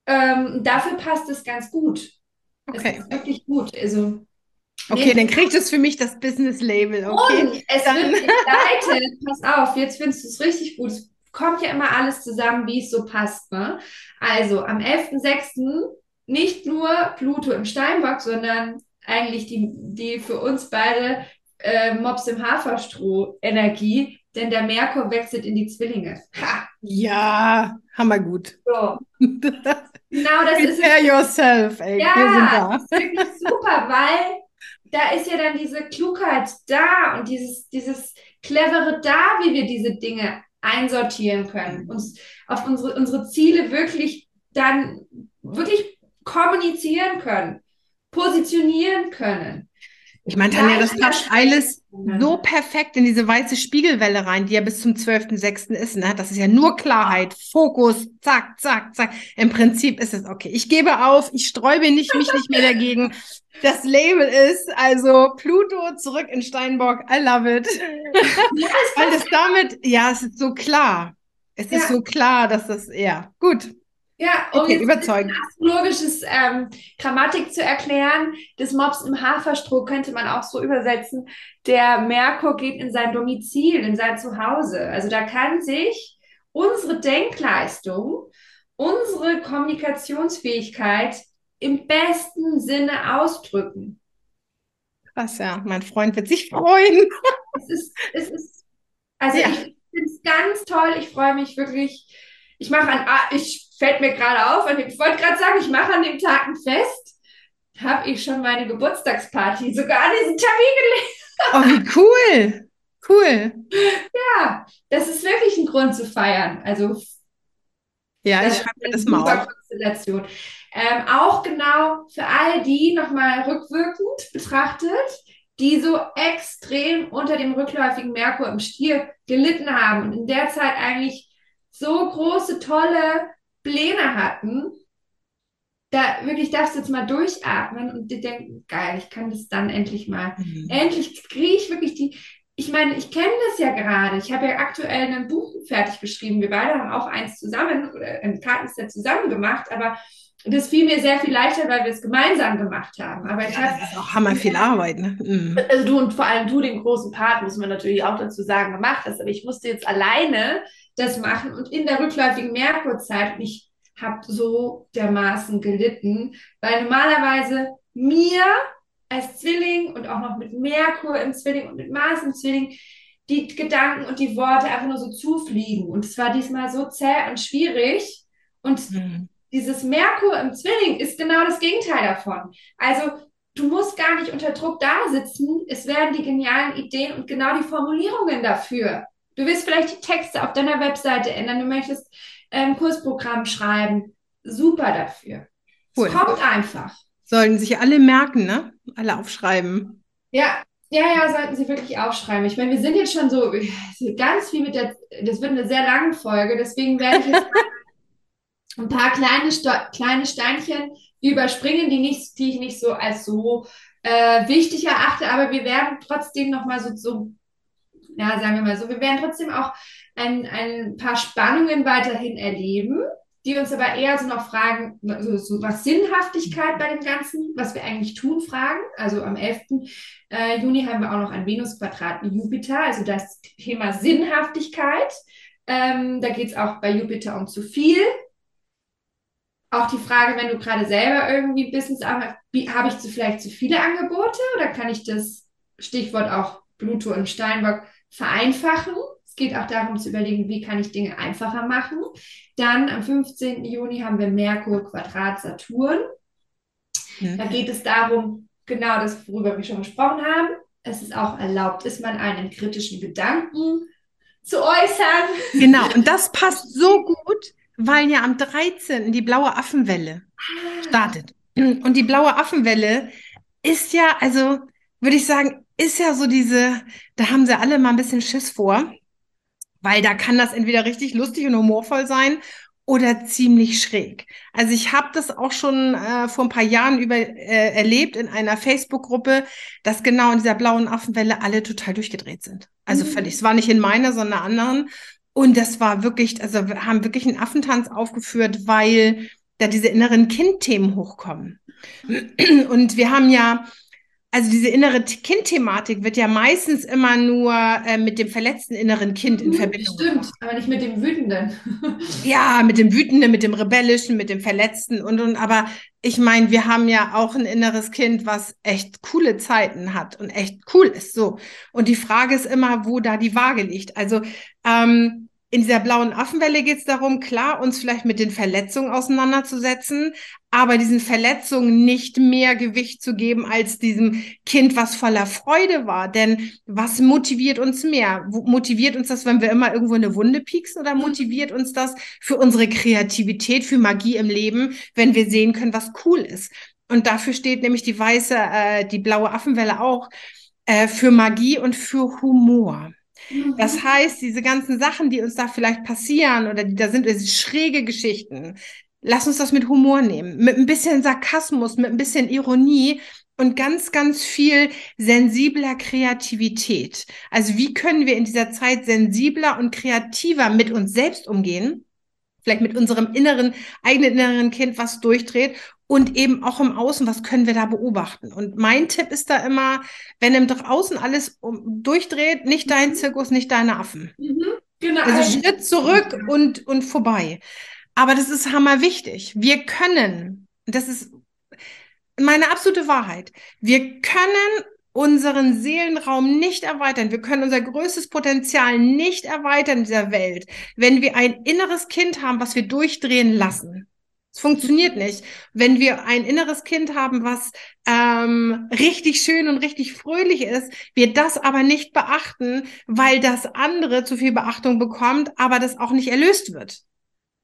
Ähm, dafür passt es ganz gut. Okay. Es ist wirklich gut. Also, Okay, dann kriegt es für mich das Business-Label. Okay. Und es dann. wird begleitet. Pass auf, jetzt findest du es richtig gut. Kommt ja immer alles zusammen, wie es so passt. Ne? Also am 11.06. nicht nur Pluto im Steinbock, sondern eigentlich die, die für uns beide äh, Mops im Haferstroh Energie, denn der Merkur wechselt in die Zwillinge. Ha! Ja, hammer gut. So. genau das Prepare ist es. yourself, ey. Ja, das ist wirklich super, weil da ist ja dann diese Klugheit da und dieses, dieses Clevere da, wie wir diese Dinge einsortieren können, uns auf unsere, unsere Ziele wirklich dann wirklich kommunizieren können, positionieren können. Ich meine, Tanja, das passt alles so perfekt in diese weiße Spiegelwelle rein, die ja bis zum 12.06. ist. Ne? Das ist ja nur Klarheit, Fokus, zack, zack, zack. Im Prinzip ist es okay. Ich gebe auf, ich sträube nicht, mich nicht mehr dagegen. Das Label ist also Pluto zurück in Steinbock. I love it. Weil es damit, ja, es ist so klar. Es ja. ist so klar, dass das, ja, gut. Ja, um okay, jetzt überzeugen. astrologisches ähm, Grammatik zu erklären, des Mobs im Haferstroh könnte man auch so übersetzen. Der Merkur geht in sein Domizil, in sein Zuhause. Also da kann sich unsere Denkleistung, unsere Kommunikationsfähigkeit im besten Sinne ausdrücken. Krass, ja. Mein Freund wird sich freuen. es ist, es ist, also ja. ich finde es ganz toll. Ich freue mich wirklich. Ich mache an, ich fällt mir gerade auf, und ich wollte gerade sagen, ich mache an dem Tag ein Fest, habe ich schon meine Geburtstagsparty sogar an diesen Termin gelegt. Oh, wie cool. Cool. Ja, das ist wirklich ein Grund zu feiern. Also ja, ich schreibe mir das mal auf. Konstellation. Ähm, auch genau für all die nochmal rückwirkend betrachtet, die so extrem unter dem rückläufigen Merkur im Stier gelitten haben und in der Zeit eigentlich so große, tolle Pläne hatten, da wirklich darfst du jetzt mal durchatmen und dir denken, geil, ich kann das dann endlich mal. Mhm. Endlich kriege ich wirklich die. Ich meine, ich kenne das ja gerade. Ich habe ja aktuell ein Buch fertig geschrieben. Wir beide haben auch eins zusammen oder ein Kartenset zusammen gemacht, aber das fiel mir sehr viel leichter, weil wir es gemeinsam gemacht haben. Aber ich ja, habe das ist auch hammer viel Arbeit, ne? Mhm. Also du und vor allem du den großen Part, muss man natürlich auch dazu sagen, gemacht hast. Aber ich musste jetzt alleine das machen und in der rückläufigen Merkurzeit ich habe so dermaßen gelitten, weil normalerweise mir als Zwilling und auch noch mit Merkur im Zwilling und mit Mars im Zwilling die Gedanken und die Worte einfach nur so zufliegen. Und es war diesmal so zäh und schwierig. Und mhm. Dieses Merkur im Zwilling ist genau das Gegenteil davon. Also du musst gar nicht unter Druck da sitzen. Es werden die genialen Ideen und genau die Formulierungen dafür. Du willst vielleicht die Texte auf deiner Webseite ändern. Du möchtest ein ähm, Kursprogramm schreiben. Super dafür. Cool. Es kommt einfach. Sollten sich alle merken, ne? Alle aufschreiben. Ja, ja, ja, sollten sie wirklich aufschreiben. Ich meine, wir sind jetzt schon so ganz viel mit der, das wird eine sehr lange Folge, deswegen werde ich jetzt ein paar kleine, kleine Steinchen überspringen, die, nicht, die ich nicht so als so äh, wichtig erachte, aber wir werden trotzdem nochmal so, so, ja, sagen wir mal so, wir werden trotzdem auch ein, ein paar Spannungen weiterhin erleben, die uns aber eher so noch fragen, so, so was Sinnhaftigkeit bei dem Ganzen, was wir eigentlich tun, fragen. Also am 11. Äh, Juni haben wir auch noch ein Venus-Quadrat mit Jupiter, also das Thema Sinnhaftigkeit. Ähm, da geht es auch bei Jupiter um zu viel. Auch die Frage, wenn du gerade selber irgendwie Business hast, habe ich zu, vielleicht zu viele Angebote oder kann ich das Stichwort auch Pluto und Steinbock vereinfachen? geht auch darum zu überlegen, wie kann ich Dinge einfacher machen. Dann am 15. Juni haben wir Merkur Quadrat Saturn. Mhm. Da geht es darum, genau das, worüber wir schon gesprochen haben. Es ist auch erlaubt, ist man einen kritischen Gedanken zu äußern. Genau, und das passt so gut, weil ja am 13. die blaue Affenwelle startet. Und die blaue Affenwelle ist ja, also würde ich sagen, ist ja so diese, da haben sie alle mal ein bisschen Schiss vor weil da kann das entweder richtig lustig und humorvoll sein oder ziemlich schräg. Also ich habe das auch schon äh, vor ein paar Jahren über äh, erlebt in einer Facebook-Gruppe, dass genau in dieser blauen Affenwelle alle total durchgedreht sind. Also mhm. völlig. Es war nicht in meiner, sondern anderen. Und das war wirklich, also wir haben wirklich einen Affentanz aufgeführt, weil da diese inneren Kindthemen hochkommen. Und wir haben ja also diese innere Kind-Thematik wird ja meistens immer nur äh, mit dem verletzten inneren Kind in mhm, Verbindung. Stimmt, aber nicht mit dem Wütenden. ja, mit dem Wütenden, mit dem Rebellischen, mit dem Verletzten und und. Aber ich meine, wir haben ja auch ein inneres Kind, was echt coole Zeiten hat und echt cool ist. So. Und die Frage ist immer, wo da die Waage liegt. Also ähm, in dieser blauen Affenwelle geht es darum, klar, uns vielleicht mit den Verletzungen auseinanderzusetzen, aber diesen Verletzungen nicht mehr Gewicht zu geben als diesem Kind, was voller Freude war. Denn was motiviert uns mehr? Motiviert uns das, wenn wir immer irgendwo eine Wunde pieksen oder motiviert uns das für unsere Kreativität, für Magie im Leben, wenn wir sehen können, was cool ist? Und dafür steht nämlich die weiße, äh, die blaue Affenwelle auch äh, für Magie und für Humor. Das mhm. heißt, diese ganzen Sachen, die uns da vielleicht passieren oder die da sind, schräge Geschichten, lass uns das mit Humor nehmen, mit ein bisschen Sarkasmus, mit ein bisschen Ironie und ganz, ganz viel sensibler Kreativität. Also wie können wir in dieser Zeit sensibler und kreativer mit uns selbst umgehen? Vielleicht mit unserem inneren, eigenen inneren Kind, was durchdreht und eben auch im Außen, was können wir da beobachten? Und mein Tipp ist da immer, wenn im Außen alles um, durchdreht, nicht dein mhm. Zirkus, nicht deine Affen. Mhm, genau. Also Schritt zurück und, und vorbei. Aber das ist hammer wichtig. Wir können, das ist meine absolute Wahrheit, wir können unseren Seelenraum nicht erweitern. Wir können unser größtes Potenzial nicht erweitern in dieser Welt, wenn wir ein inneres Kind haben, was wir durchdrehen lassen. Es funktioniert nicht. Wenn wir ein inneres Kind haben, was ähm, richtig schön und richtig fröhlich ist, wir das aber nicht beachten, weil das andere zu viel Beachtung bekommt, aber das auch nicht erlöst wird.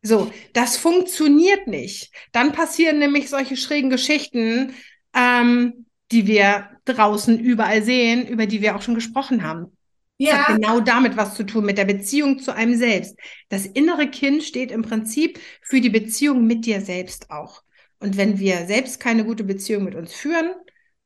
So, das funktioniert nicht. Dann passieren nämlich solche schrägen Geschichten, ähm, die wir draußen überall sehen, über die wir auch schon gesprochen haben. Ja. Das hat genau damit was zu tun, mit der Beziehung zu einem selbst. Das innere Kind steht im Prinzip für die Beziehung mit dir selbst auch. Und wenn wir selbst keine gute Beziehung mit uns führen,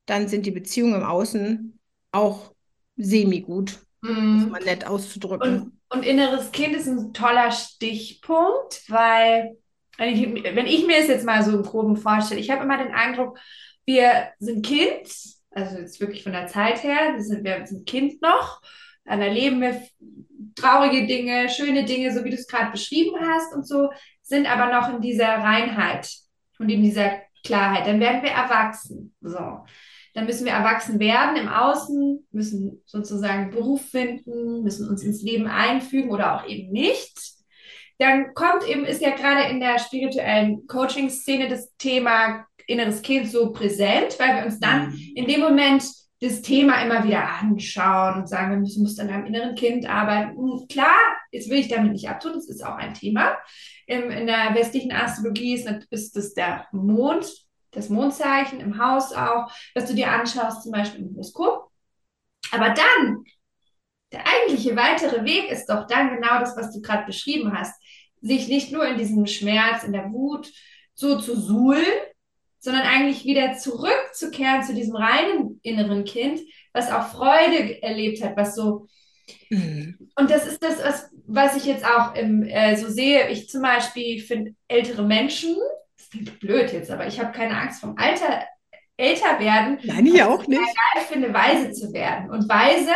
dann sind die Beziehungen im Außen auch semi-gut, mhm. um mal nett auszudrücken. Und, und, inneres Kind ist ein toller Stichpunkt, weil wenn ich, wenn ich mir es jetzt mal so im Groben vorstelle, ich habe immer den Eindruck, wir sind Kind, also jetzt wirklich von der Zeit her, wir sind, wir sind Kind noch dann erleben wir traurige Dinge, schöne Dinge, so wie du es gerade beschrieben hast und so, sind aber noch in dieser Reinheit und in dieser Klarheit. Dann werden wir erwachsen. So. Dann müssen wir erwachsen werden im Außen, müssen sozusagen Beruf finden, müssen uns ins Leben einfügen oder auch eben nicht. Dann kommt eben, ist ja gerade in der spirituellen Coaching-Szene das Thema inneres Kind so präsent, weil wir uns dann mhm. in dem Moment das Thema immer wieder anschauen und sagen, wir müssen, müssen an einem inneren Kind arbeiten. Und klar, jetzt will ich damit nicht abtun, das ist auch ein Thema. Im, in der westlichen Astrologie ist, ist das der Mond, das Mondzeichen im Haus auch, was du dir anschaust, zum Beispiel im Horoskop. Aber dann, der eigentliche weitere Weg ist doch dann genau das, was du gerade beschrieben hast, sich nicht nur in diesem Schmerz, in der Wut so zu suhlen, sondern eigentlich wieder zurückzukehren zu diesem reinen inneren Kind, was auch Freude erlebt hat, was so. Mhm. Und das ist das, was, was ich jetzt auch im, äh, so sehe. Ich zum Beispiel finde ältere Menschen, das klingt blöd jetzt, aber ich habe keine Angst vom Alter, älter werden. Nein, ich auch nicht. Ich finde, weise zu werden. Und weise,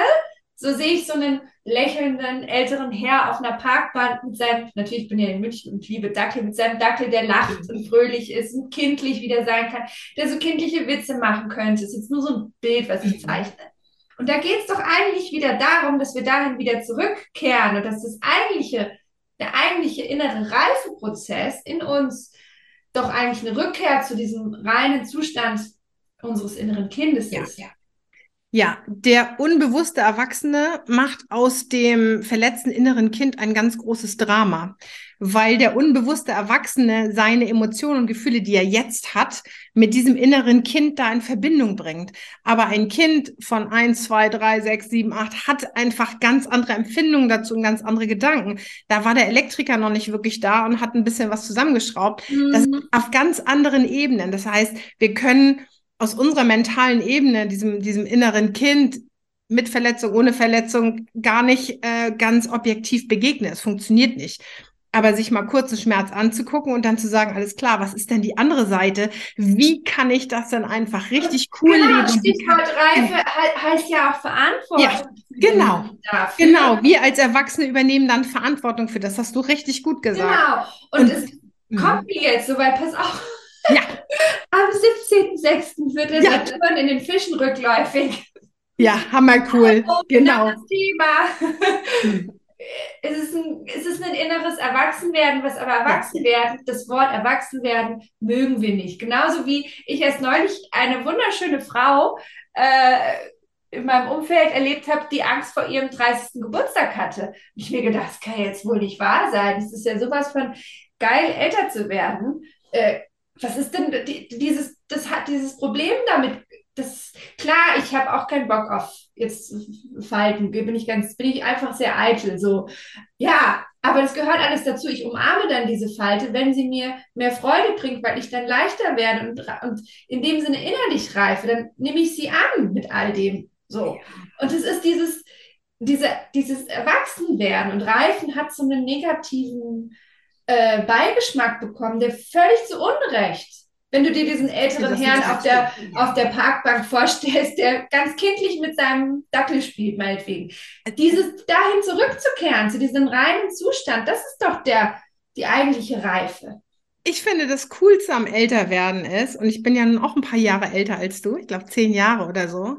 so sehe ich so einen lächelnden älteren Herr auf einer Parkbank mit seinem, natürlich bin ich in München und liebe Dackel, mit seinem Dackel, der lacht und fröhlich ist und kindlich wieder sein kann, der so kindliche Witze machen könnte. Das ist jetzt nur so ein Bild, was ich mhm. zeichne. Und da geht es doch eigentlich wieder darum, dass wir dahin wieder zurückkehren und dass das eigentliche, der eigentliche innere Reifeprozess in uns doch eigentlich eine Rückkehr zu diesem reinen Zustand unseres inneren Kindes ja, ist. Ja. Ja, der unbewusste Erwachsene macht aus dem verletzten inneren Kind ein ganz großes Drama, weil der unbewusste Erwachsene seine Emotionen und Gefühle, die er jetzt hat, mit diesem inneren Kind da in Verbindung bringt. Aber ein Kind von eins, zwei, drei, sechs, sieben, acht hat einfach ganz andere Empfindungen dazu und ganz andere Gedanken. Da war der Elektriker noch nicht wirklich da und hat ein bisschen was zusammengeschraubt. Mhm. Das ist auf ganz anderen Ebenen. Das heißt, wir können aus unserer mentalen Ebene, diesem, diesem inneren Kind mit Verletzung, ohne Verletzung gar nicht äh, ganz objektiv begegnen. Es funktioniert nicht. aber sich mal kurz einen Schmerz anzugucken und dann zu sagen, alles klar, was ist denn die andere Seite? Wie kann ich das dann einfach richtig cool genau, leben? Stichwort Reife heißt ja auch Verantwortung. Ja, genau, genau. Wir als Erwachsene übernehmen dann Verantwortung für das. Hast du richtig gut gesagt. Genau. Und, und es kommt mir jetzt so, weil pass auf. Ja. Am 17.06. wird der ja. Saturn in den Fischen rückläufig. Ja, hammer cool. genau. Das Thema. Hm es ist, ein, es ist ein inneres Erwachsenwerden, was aber Erwachsenwerden, das Wort Erwachsenwerden mögen wir nicht. Genauso wie ich erst neulich eine wunderschöne Frau äh, in meinem Umfeld erlebt habe, die Angst vor ihrem 30. Geburtstag hatte. Und ich mir gedacht, das kann jetzt wohl nicht wahr sein. Es ist ja sowas von geil, älter zu werden. Äh, was ist denn die, dieses, das hat dieses Problem damit das klar, ich habe auch keinen Bock auf jetzt Falten, bin ich ganz, bin ich einfach sehr eitel. So, ja, aber das gehört alles dazu. Ich umarme dann diese Falte, wenn sie mir mehr Freude bringt, weil ich dann leichter werde und, und in dem Sinne innerlich reife, dann nehme ich sie an mit all dem. So. Und es ist dieses, diese, dieses Erwachsenwerden und Reifen hat so einen negativen äh, Beigeschmack bekommen, der völlig zu Unrecht wenn du dir diesen älteren Herrn auf der, auf der Parkbank vorstellst, der ganz kindlich mit seinem Dackel spielt, meinetwegen. Dieses dahin zurückzukehren, zu diesem reinen Zustand, das ist doch der, die eigentliche Reife. Ich finde, das Coolste am Älterwerden ist, und ich bin ja nun auch ein paar Jahre älter als du, ich glaube zehn Jahre oder so,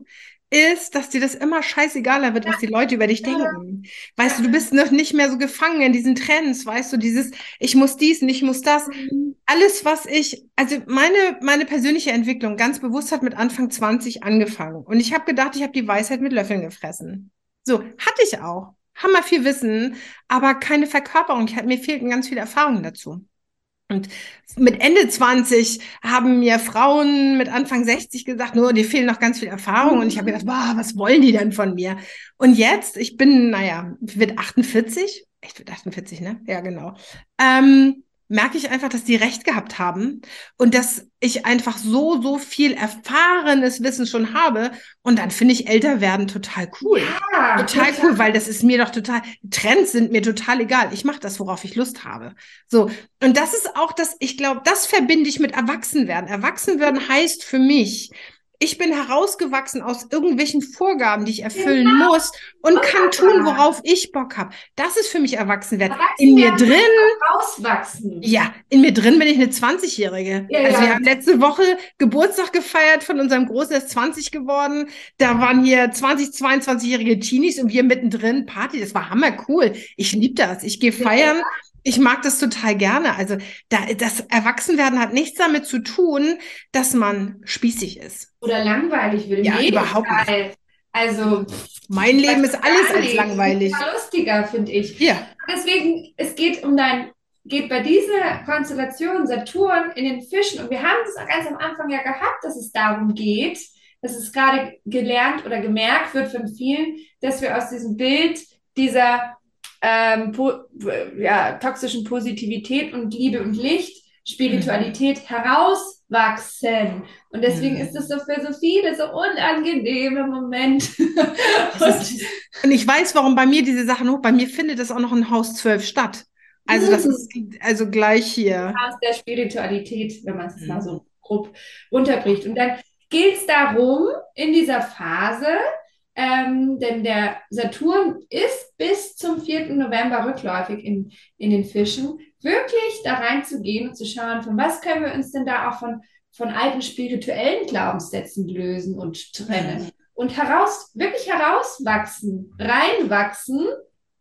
ist, dass dir das immer scheißegaler wird, was die Leute über dich denken. Weißt du, du bist noch nicht mehr so gefangen in diesen Trends, weißt du, dieses, ich muss dies und ich muss das. Mhm. Alles, was ich, also meine, meine persönliche Entwicklung ganz bewusst hat mit Anfang 20 angefangen. Und ich habe gedacht, ich habe die Weisheit mit Löffeln gefressen. So, hatte ich auch. Hammer viel Wissen, aber keine Verkörperung. Ich, mir fehlten ganz viele Erfahrungen dazu. Und mit Ende 20 haben mir Frauen mit Anfang 60 gesagt, nur, dir fehlen noch ganz viel Erfahrung. Und ich habe gedacht, wow, was wollen die denn von mir? Und jetzt, ich bin, naja, wird 48, echt wird 48, ne? Ja, genau. Ähm, merke ich einfach, dass die recht gehabt haben und dass ich einfach so, so viel erfahrenes Wissen schon habe. Und dann finde ich älter werden total cool. Ja, total cool, weil das ist mir doch total, Trends sind mir total egal. Ich mache das, worauf ich Lust habe. So. Und das ist auch das, ich glaube, das verbinde ich mit Erwachsenwerden. Erwachsenwerden heißt für mich, ich bin herausgewachsen aus irgendwelchen Vorgaben, die ich erfüllen genau. muss und kann tun, worauf ich Bock habe. Das ist für mich Erwachsenwerden. In mir drin. Rauswachsen. Ja, in mir drin bin ich eine 20-Jährige. Ja, also ja. wir haben letzte Woche Geburtstag gefeiert von unserem Großen, der ist 20 geworden. Da waren hier 20, 22-jährige Teenies und wir mittendrin Party. Das war hammer cool. Ich liebe das. Ich gehe feiern. Ja. Ich mag das total gerne. Also da, das Erwachsenwerden hat nichts damit zu tun, dass man spießig ist. Oder langweilig würde Ja, überhaupt Fall. nicht. Also mein Leben ist alles als langweilig. Ist lustiger, finde ich. Ja. Deswegen, es geht um dein, geht bei dieser Konstellation Saturn in den Fischen und wir haben es ganz am Anfang ja gehabt, dass es darum geht, dass es gerade gelernt oder gemerkt wird von vielen, dass wir aus diesem Bild dieser ähm, ja, toxischen Positivität und Liebe und Licht, Spiritualität mhm. herauswachsen. Und deswegen mhm. ist es so für so viele so unangenehme Momente. und, und ich weiß, warum bei mir diese Sachen hoch, bei mir findet das auch noch in Haus 12 statt. Also das mhm. ist also gleich hier. Haus der Spiritualität, wenn man es mhm. mal so grob runterbricht. Und dann gilt es darum, in dieser Phase ähm, denn der Saturn ist bis zum 4. November rückläufig in, in den Fischen, wirklich da reinzugehen und zu schauen, von was können wir uns denn da auch von, von alten spirituellen Glaubenssätzen lösen und trennen. Und heraus, wirklich herauswachsen, reinwachsen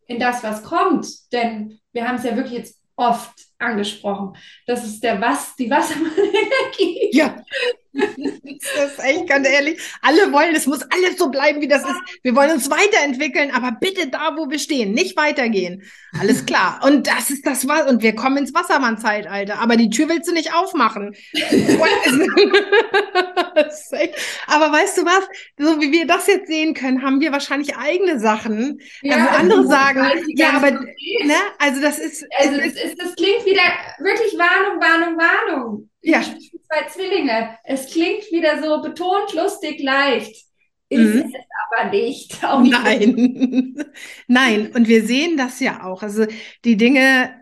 in das, was kommt. Denn wir haben es ja wirklich jetzt oft angesprochen. Das ist der was, die Wassermann-Energie. Ja. das ist echt ganz ehrlich. Alle wollen, es muss alles so bleiben, wie das ist. Wir wollen uns weiterentwickeln, aber bitte da, wo wir stehen, nicht weitergehen. Alles klar. Und das ist das was. Und wir kommen ins Wassermann-Zeitalter. Aber die Tür willst du nicht aufmachen. aber weißt du was? So wie wir das jetzt sehen können, haben wir wahrscheinlich eigene Sachen, ja, wo andere sagen, ja, aber, ne, also das ist. Also, es ist, das klingt wieder wirklich Warnung, Warnung, Warnung. Ja. Zwei Zwillinge. Es klingt wieder so betont, lustig, leicht. Ist mhm. es aber nicht. nicht. Nein. Nein. Und wir sehen das ja auch. Also die Dinge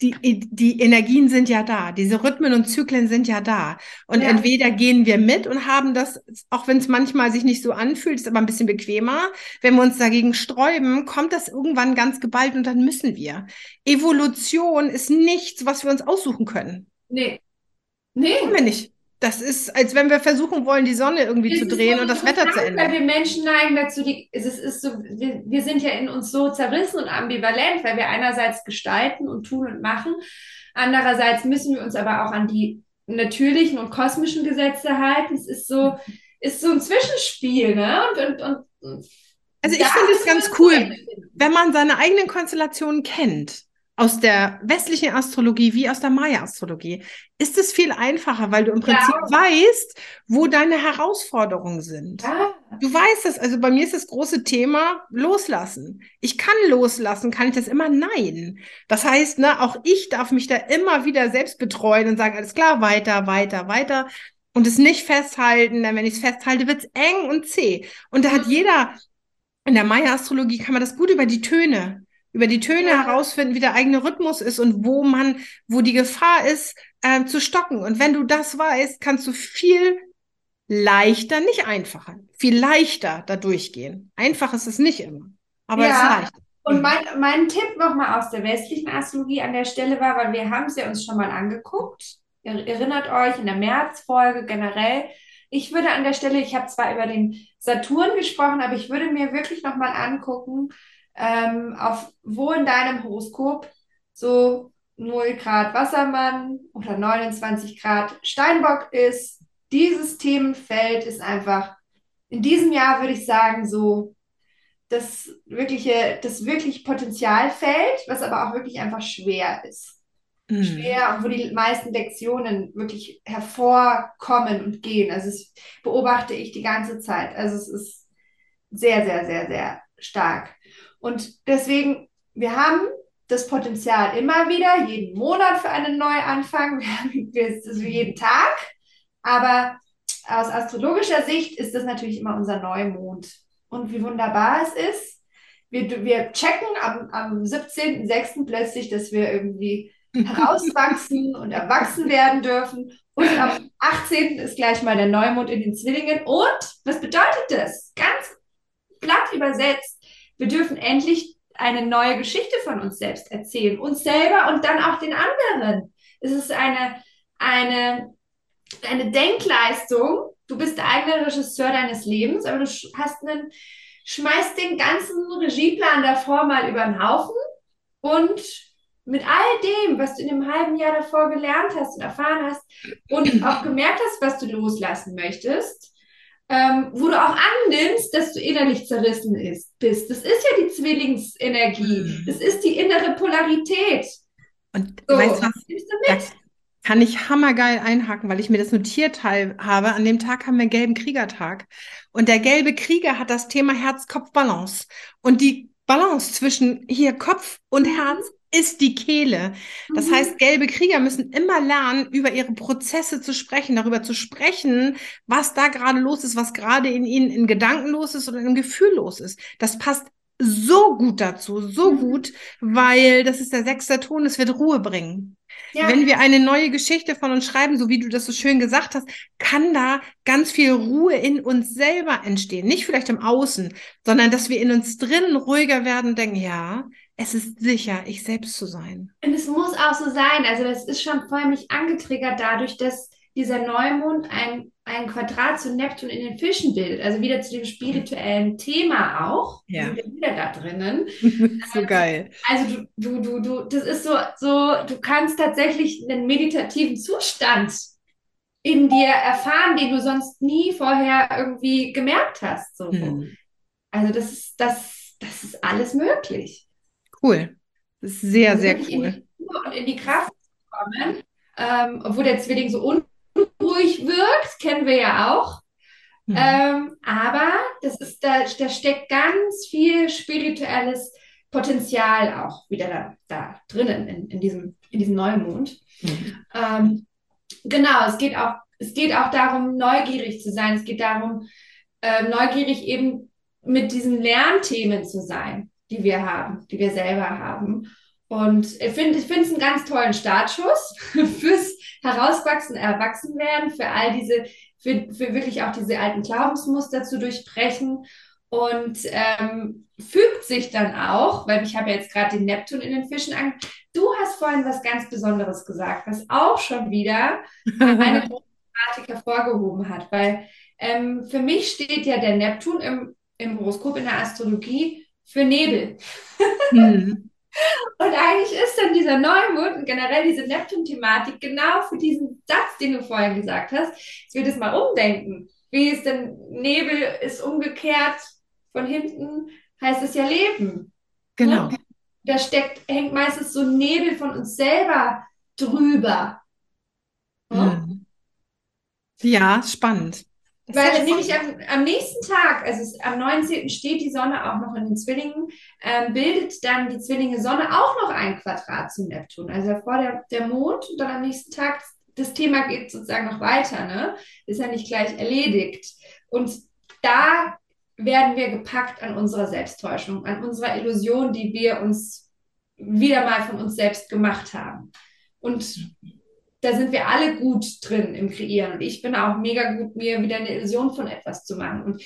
die, die Energien sind ja da, diese Rhythmen und Zyklen sind ja da. Und ja. entweder gehen wir mit und haben das, auch wenn es manchmal sich nicht so anfühlt, ist aber ein bisschen bequemer. Wenn wir uns dagegen sträuben, kommt das irgendwann ganz geballt und dann müssen wir. Evolution ist nichts, was wir uns aussuchen können. Nee. Nee. Können wir nicht. Das ist, als wenn wir versuchen wollen, die Sonne irgendwie es zu drehen so und das Wetter zu ändern. Weil wir Menschen neigen dazu, die, es ist, ist so, wir, wir sind ja in uns so zerrissen und ambivalent, weil wir einerseits gestalten und tun und machen, andererseits müssen wir uns aber auch an die natürlichen und kosmischen Gesetze halten. Es ist so, ist so ein Zwischenspiel, ne? Und, und, und also ich finde es ganz cool, wenn man seine eigenen Konstellationen kennt aus der westlichen Astrologie wie aus der Maya-Astrologie, ist es viel einfacher, weil du im Prinzip ja. weißt, wo deine Herausforderungen sind. Ja. Du weißt es, also bei mir ist das große Thema loslassen. Ich kann loslassen, kann ich das immer? Nein. Das heißt, ne, auch ich darf mich da immer wieder selbst betreuen und sagen, alles klar, weiter, weiter, weiter. Und es nicht festhalten, denn wenn ich es festhalte, wird es eng und zäh. Und da hat mhm. jeder, in der Maya-Astrologie kann man das gut über die Töne über die Töne ja. herausfinden, wie der eigene Rhythmus ist und wo man, wo die Gefahr ist, äh, zu stocken. Und wenn du das weißt, kannst du viel leichter, nicht einfacher, viel leichter da durchgehen. Einfach ist es nicht immer, aber ja. es ist leicht. Und mein, mein Tipp nochmal aus der westlichen Astrologie an der Stelle war, weil wir haben es ja uns schon mal angeguckt. Ihr erinnert euch in der Märzfolge generell. Ich würde an der Stelle, ich habe zwar über den Saturn gesprochen, aber ich würde mir wirklich nochmal angucken, ähm, auf wo in deinem Horoskop so 0 Grad Wassermann oder 29 Grad Steinbock ist. Dieses Themenfeld ist einfach in diesem Jahr, würde ich sagen, so das wirkliche, das wirklich Potenzialfeld, was aber auch wirklich einfach schwer ist. Mhm. Schwer und wo die meisten Lektionen wirklich hervorkommen und gehen. Also das beobachte ich die ganze Zeit. Also es ist sehr, sehr, sehr, sehr stark. Und deswegen, wir haben das Potenzial immer wieder, jeden Monat für einen Neuanfang, also jeden Tag. Aber aus astrologischer Sicht ist das natürlich immer unser Neumond. Und wie wunderbar es ist. Wir, wir checken am, am 17.06. plötzlich, dass wir irgendwie herauswachsen und erwachsen werden dürfen. Und am 18. ist gleich mal der Neumond in den Zwillingen. Und was bedeutet das? Ganz platt übersetzt wir dürfen endlich eine neue Geschichte von uns selbst erzählen, uns selber und dann auch den anderen. Es ist eine, eine, eine Denkleistung. Du bist der eigene Regisseur deines Lebens, aber du hast einen, schmeißt den ganzen Regieplan davor mal über den Haufen und mit all dem, was du in dem halben Jahr davor gelernt hast und erfahren hast und auch gemerkt hast, was du loslassen möchtest, ähm, wo du auch annimmst, dass du innerlich zerrissen ist, bist. Das ist ja die Zwillingsenergie. Mhm. Das ist die innere Polarität. Und so, weißt du was? Da kann ich hammergeil einhaken, weil ich mir das notiert habe. An dem Tag haben wir einen gelben Kriegertag. Und der gelbe Krieger hat das Thema Herz-Kopf-Balance. Und die Balance zwischen hier Kopf und. Herz ist die Kehle. Das mhm. heißt, gelbe Krieger müssen immer lernen, über ihre Prozesse zu sprechen, darüber zu sprechen, was da gerade los ist, was gerade in ihnen in Gedanken los ist oder im Gefühl los ist. Das passt so gut dazu, so mhm. gut, weil das ist der sechste Ton, es wird Ruhe bringen. Ja. Wenn wir eine neue Geschichte von uns schreiben, so wie du das so schön gesagt hast, kann da ganz viel Ruhe in uns selber entstehen. Nicht vielleicht im Außen, sondern dass wir in uns drin ruhiger werden, denken, ja, es ist sicher, ich selbst zu sein. Und es muss auch so sein. Also das ist schon vor mich angetriggert dadurch, dass dieser Neumond ein, ein Quadrat zu Neptun in den Fischen bildet. Also wieder zu dem spirituellen Thema auch. Ja. Wieder da drinnen. so also, geil. Also du, du, du, du, das ist so, so, du kannst tatsächlich einen meditativen Zustand in dir erfahren, den du sonst nie vorher irgendwie gemerkt hast. So. Hm. Also das ist, das, das ist alles möglich. Cool. Das ist sehr, sehr cool. Und in die Kraft kommen, ähm, obwohl der Zwilling so unruhig wirkt, kennen wir ja auch. Mhm. Ähm, aber das ist, da, da steckt ganz viel spirituelles Potenzial auch wieder da, da drinnen in, in, diesem, in diesem Neumond. Mhm. Ähm, genau, es geht auch, es geht auch darum, neugierig zu sein. Es geht darum, äh, neugierig eben mit diesen Lernthemen zu sein die wir haben, die wir selber haben. Und ich finde ich finde es einen ganz tollen Startschuss fürs Herauswachsen, Erwachsenwerden, für all diese, für, für wirklich auch diese alten Glaubensmuster zu durchbrechen. Und ähm, fügt sich dann auch, weil ich habe jetzt gerade den Neptun in den Fischen an. Du hast vorhin was ganz Besonderes gesagt, was auch schon wieder eine Thematik hervorgehoben hat, weil ähm, für mich steht ja der Neptun im, im Horoskop in der Astrologie für Nebel. Mhm. Und eigentlich ist dann dieser Neumond und generell diese Neptun-Thematik genau für diesen Satz, den du vorhin gesagt hast. Ich will das mal umdenken. Wie ist denn Nebel ist umgekehrt von hinten, heißt es ja Leben. Genau. Ne? Da steckt, hängt meistens so Nebel von uns selber drüber. Ne? Mhm. Ja, spannend. Das Weil nämlich am, am, nächsten Tag, also es, am 19. steht die Sonne auch noch in den Zwillingen, ähm, bildet dann die Zwillinge Sonne auch noch ein Quadrat zu Neptun. Also vor der, der Mond und dann am nächsten Tag, das Thema geht sozusagen noch weiter, ne? Ist ja nicht gleich erledigt. Und da werden wir gepackt an unserer Selbsttäuschung, an unserer Illusion, die wir uns wieder mal von uns selbst gemacht haben. Und da sind wir alle gut drin im Kreieren. Und ich bin auch mega gut, mir wieder eine Illusion von etwas zu machen. Und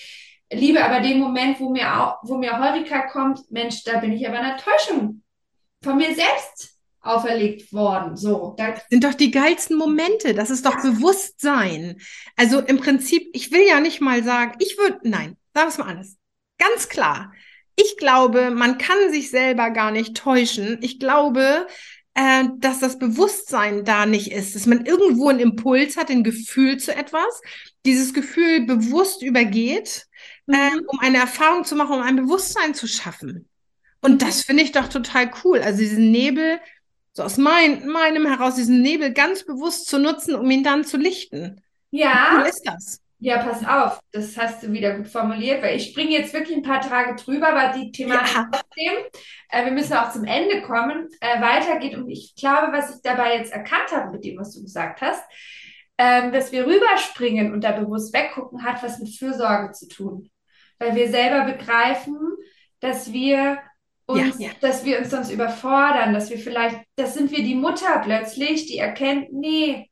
liebe aber den Moment, wo mir auch, wo mir Heurika kommt, Mensch, da bin ich aber einer Täuschung von mir selbst auferlegt worden. So, das sind doch die geilsten Momente. Das ist doch Bewusstsein. Also im Prinzip, ich will ja nicht mal sagen, ich würde, nein, sagen wir es mal anders. Ganz klar. Ich glaube, man kann sich selber gar nicht täuschen. Ich glaube, äh, dass das Bewusstsein da nicht ist, dass man irgendwo einen Impuls hat, ein Gefühl zu etwas, dieses Gefühl bewusst übergeht, mhm. äh, um eine Erfahrung zu machen, um ein Bewusstsein zu schaffen. Und mhm. das finde ich doch total cool. Also diesen Nebel, so aus mein, meinem heraus, diesen Nebel ganz bewusst zu nutzen, um ihn dann zu lichten. Ja. Wie cool ist das? Ja, pass auf, das hast du wieder gut formuliert, weil ich springe jetzt wirklich ein paar Tage drüber, weil die Thematik ja. trotzdem, äh, wir müssen auch zum Ende kommen, äh, weitergeht. Und ich glaube, was ich dabei jetzt erkannt habe mit dem, was du gesagt hast, ähm, dass wir rüberspringen und da bewusst weggucken, hat was mit Fürsorge zu tun. Weil wir selber begreifen, dass wir uns, ja, ja. dass wir uns sonst überfordern, dass wir vielleicht, das sind wir die Mutter plötzlich, die erkennt, nee,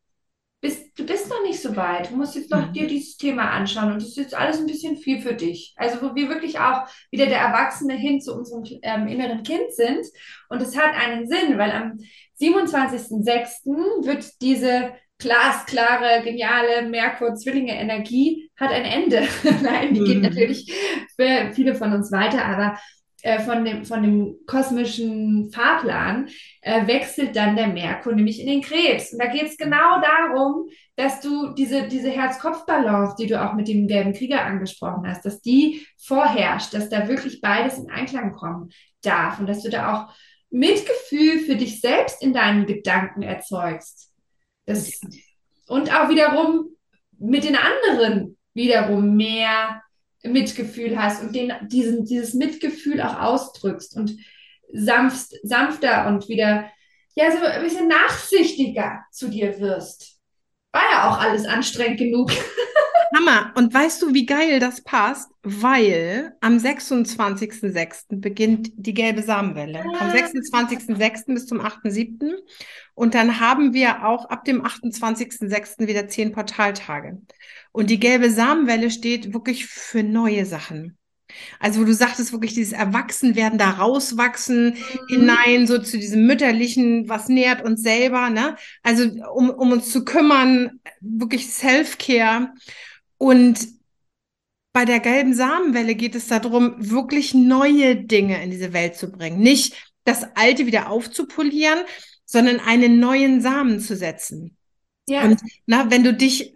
bist, du bist noch nicht so weit. Du musst jetzt noch mhm. dir dieses Thema anschauen und das ist jetzt alles ein bisschen viel für dich. Also wo wir wirklich auch wieder der Erwachsene hin zu unserem ähm, inneren Kind sind. Und es hat einen Sinn, weil am 27.06. wird diese glasklare, geniale Merkur-Zwillinge-Energie hat ein Ende. Nein, die mhm. geht natürlich für viele von uns weiter, aber äh, von, dem, von dem kosmischen Fahrplan äh, wechselt dann der Merkur nämlich in den Krebs. Und da geht es genau darum, dass du diese, diese Herz-Kopf-Balance, die du auch mit dem gelben Krieger angesprochen hast, dass die vorherrscht, dass da wirklich beides in Einklang kommen darf und dass du da auch Mitgefühl für dich selbst in deinen Gedanken erzeugst. Das, und auch wiederum mit den anderen wiederum mehr Mitgefühl hast und den, diesen, dieses Mitgefühl auch ausdrückst und sanft, sanfter und wieder, ja, so ein bisschen nachsichtiger zu dir wirst. War ja auch alles anstrengend genug. Hammer. Und weißt du, wie geil das passt? Weil am 26.06. beginnt die gelbe Samenwelle. Vom 26.06. bis zum 8.07. Und dann haben wir auch ab dem 28.06. wieder zehn Portaltage. Und die gelbe Samenwelle steht wirklich für neue Sachen. Also wo du sagtest wirklich dieses Erwachsenwerden, da rauswachsen mhm. hinein, so zu diesem mütterlichen, was nährt uns selber, ne? Also um, um uns zu kümmern, wirklich Self-Care. Und bei der gelben Samenwelle geht es darum, wirklich neue Dinge in diese Welt zu bringen. Nicht das Alte wieder aufzupolieren, sondern einen neuen Samen zu setzen. Ja. Und na, wenn du dich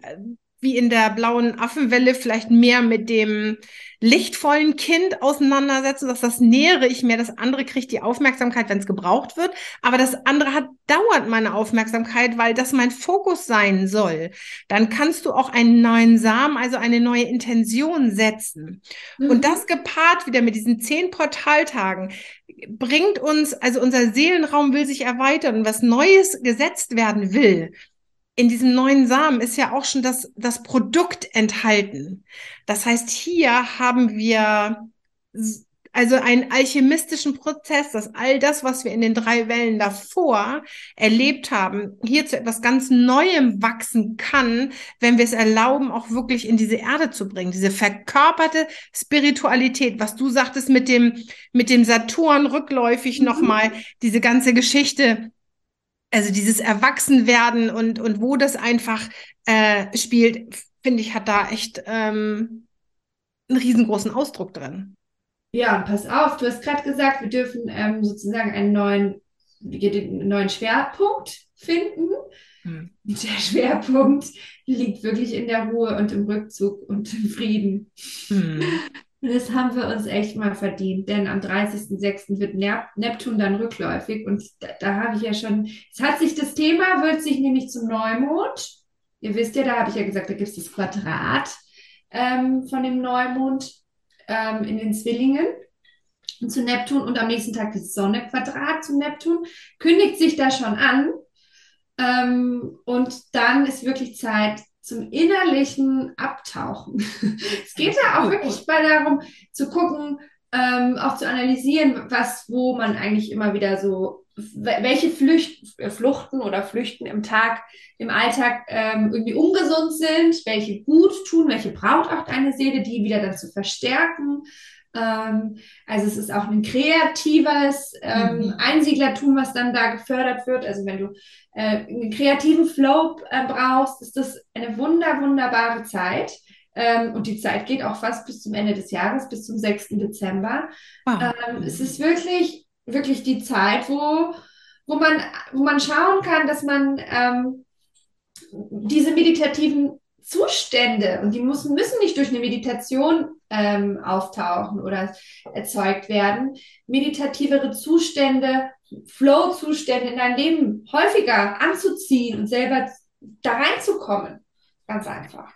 wie in der blauen Affenwelle vielleicht mehr mit dem lichtvollen Kind auseinandersetzen, dass das nähere ich mehr, das andere kriegt die Aufmerksamkeit, wenn es gebraucht wird, aber das andere hat dauernd meine Aufmerksamkeit, weil das mein Fokus sein soll. Dann kannst du auch einen neuen Samen, also eine neue Intention setzen. Mhm. Und das gepaart wieder mit diesen zehn Portaltagen bringt uns, also unser Seelenraum will sich erweitern und was Neues gesetzt werden will, in diesem neuen Samen ist ja auch schon das, das Produkt enthalten. Das heißt, hier haben wir also einen alchemistischen Prozess, dass all das, was wir in den drei Wellen davor erlebt haben, hier zu etwas ganz Neuem wachsen kann, wenn wir es erlauben, auch wirklich in diese Erde zu bringen. Diese verkörperte Spiritualität, was du sagtest mit dem, mit dem Saturn rückläufig mhm. nochmal, diese ganze Geschichte, also dieses Erwachsenwerden und, und wo das einfach äh, spielt, finde ich, hat da echt ähm, einen riesengroßen Ausdruck drin. Ja, und pass auf, du hast gerade gesagt, wir dürfen ähm, sozusagen einen neuen, einen neuen Schwerpunkt finden. Hm. Der Schwerpunkt liegt wirklich in der Ruhe und im Rückzug und im Frieden. Hm. Das haben wir uns echt mal verdient, denn am 30.06. wird Neptun dann rückläufig und da, da habe ich ja schon, es hat sich das Thema, wird sich nämlich zum Neumond. Ihr wisst ja, da habe ich ja gesagt, da gibt es das Quadrat ähm, von dem Neumond ähm, in den Zwillingen zu Neptun und am nächsten Tag das Sonne-Quadrat zu Neptun, kündigt sich da schon an. Ähm, und dann ist wirklich Zeit zum innerlichen Abtauchen. es geht ja auch wirklich mal darum zu gucken, ähm, auch zu analysieren, was, wo man eigentlich immer wieder so, welche Flücht, Fluchten oder Flüchten im Tag, im Alltag ähm, irgendwie ungesund sind, welche gut tun, welche braucht auch deine Seele, die wieder dann zu verstärken. Ähm, also es ist auch ein kreatives ähm, mhm. Einsiedlertum, was dann da gefördert wird. Also wenn du äh, einen kreativen Flow äh, brauchst, ist das eine wunder, wunderbare Zeit. Ähm, und die Zeit geht auch fast bis zum Ende des Jahres, bis zum 6. Dezember. Ah. Ähm, es ist wirklich, wirklich die Zeit, wo, wo, man, wo man schauen kann, dass man ähm, diese meditativen Zustände, und die müssen, müssen nicht durch eine Meditation ähm, auftauchen oder erzeugt werden, meditativere Zustände, Flow-Zustände in dein Leben häufiger anzuziehen und selber da reinzukommen. Ganz einfach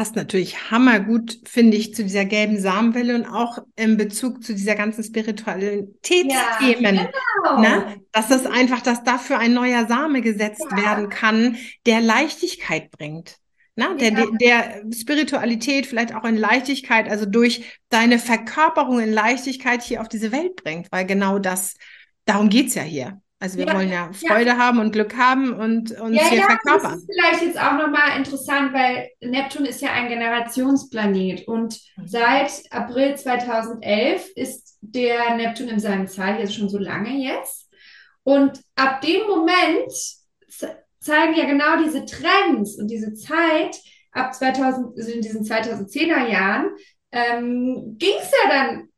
passt natürlich hammergut, finde ich, zu dieser gelben Samenwelle und auch im Bezug zu dieser ganzen Spiritualitätsthemen. Ja, genau. ne? Dass das einfach, dass dafür ein neuer Same gesetzt ja. werden kann, der Leichtigkeit bringt. Ne? Der, ja. der Spiritualität vielleicht auch in Leichtigkeit, also durch deine Verkörperung in Leichtigkeit hier auf diese Welt bringt, weil genau das, darum geht es ja hier. Also wir ja, wollen ja Freude ja. haben und Glück haben und uns ja, hier ja, verkörpern. Das ist vielleicht jetzt auch nochmal interessant, weil Neptun ist ja ein Generationsplanet und mhm. seit April 2011 ist der Neptun in seinem Zeichen, also schon so lange jetzt. Und ab dem Moment zeigen ja genau diese Trends und diese Zeit ab 2000, also in diesen 2010er Jahren, ähm, ging es ja dann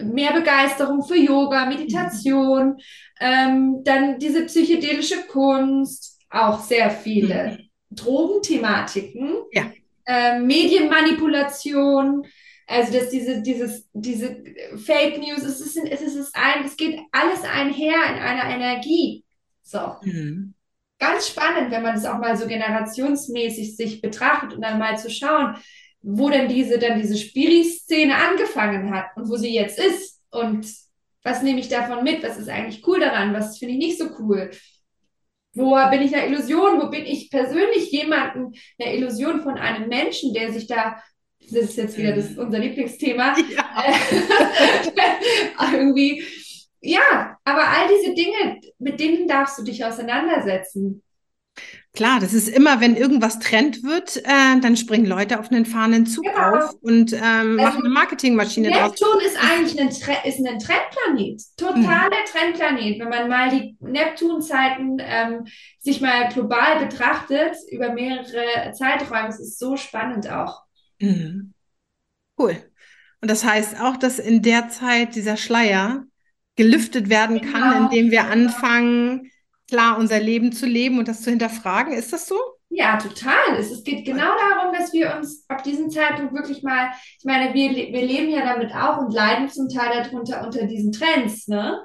mehr Begeisterung für Yoga, Meditation, ähm, dann diese psychedelische Kunst, auch sehr viele mhm. Drogenthematiken, ja. äh, Medienmanipulation, also dass diese, dieses, diese Fake News, es ist, es ist ein, es geht alles einher in einer Energie. So. Mhm. Ganz spannend, wenn man es auch mal so generationsmäßig sich betrachtet und dann mal zu schauen, wo denn diese, dann diese Spiri-Szene angefangen hat und wo sie jetzt ist und was nehme ich davon mit, was ist eigentlich cool daran, was finde ich nicht so cool. Wo bin ich einer Illusion? Wo bin ich persönlich jemanden, eine Illusion von einem Menschen, der sich da, das ist jetzt wieder das, unser Lieblingsthema, ja. irgendwie, ja, aber all diese Dinge, mit denen darfst du dich auseinandersetzen. Klar, das ist immer, wenn irgendwas Trend wird, äh, dann springen Leute auf einen fahrenden Zug genau. auf und ähm, also, machen eine Marketingmaschine draus. Neptun ist eigentlich ein, Tre ist ein Trendplanet, totaler mhm. Trendplanet. Wenn man mal die Neptunzeiten ähm, sich mal global betrachtet, über mehrere Zeiträume, es ist so spannend auch. Mhm. Cool. Und das heißt auch, dass in der Zeit dieser Schleier gelüftet werden kann, genau. indem wir anfangen, klar unser Leben zu leben und das zu hinterfragen. Ist das so? Ja, total. Es, es geht genau darum, dass wir uns ab diesem Zeitpunkt wirklich mal, ich meine, wir, wir leben ja damit auch und leiden zum Teil darunter unter diesen Trends, ne?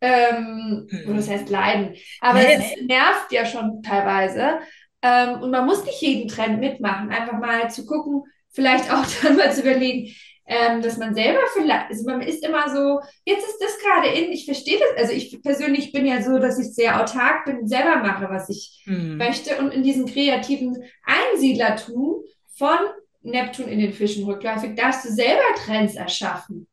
Ähm, mhm. Das heißt leiden. Aber nee. es nervt ja schon teilweise. Ähm, und man muss nicht jeden Trend mitmachen. Einfach mal zu gucken, vielleicht auch dann mal zu überlegen, ähm, dass man selber vielleicht, also man ist immer so, jetzt ist das gerade in, ich verstehe das, also ich persönlich bin ja so, dass ich sehr autark bin, selber mache, was ich mhm. möchte und in diesem kreativen Einsiedlertum von Neptun in den Fischen rückläufig darfst du selber Trends erschaffen.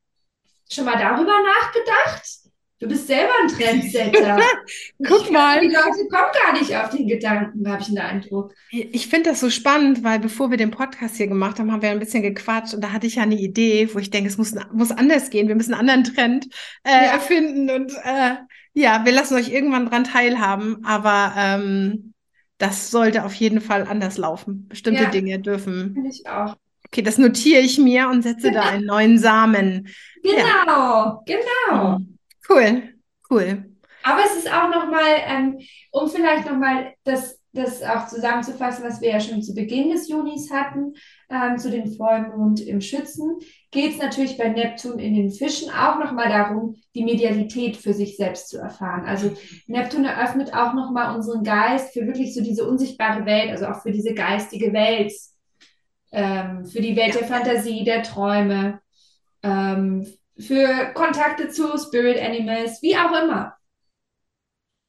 schon mal darüber nachgedacht? Du bist selber ein Trendsetter. Guck mal. Die Leute kommen gar nicht auf den Gedanken, habe ich den Eindruck. Ich finde das so spannend, weil bevor wir den Podcast hier gemacht haben, haben wir ein bisschen gequatscht und da hatte ich ja eine Idee, wo ich denke, es muss, muss anders gehen. Wir müssen einen anderen Trend äh, ja. erfinden und äh, ja, wir lassen euch irgendwann dran teilhaben, aber ähm, das sollte auf jeden Fall anders laufen. Bestimmte ja, Dinge dürfen. Finde ich auch. Okay, das notiere ich mir und setze da einen neuen Samen. Genau, ja. genau. Cool, cool. Aber es ist auch nochmal, ähm, um vielleicht nochmal das, das auch zusammenzufassen, was wir ja schon zu Beginn des Junis hatten, ähm, zu den Vollmond im Schützen, geht es natürlich bei Neptun in den Fischen auch nochmal darum, die Medialität für sich selbst zu erfahren. Also Neptun eröffnet auch nochmal unseren Geist für wirklich so diese unsichtbare Welt, also auch für diese geistige Welt, ähm, für die Welt der Fantasie, der Träume, ähm, für Kontakte zu Spirit Animals, wie auch immer.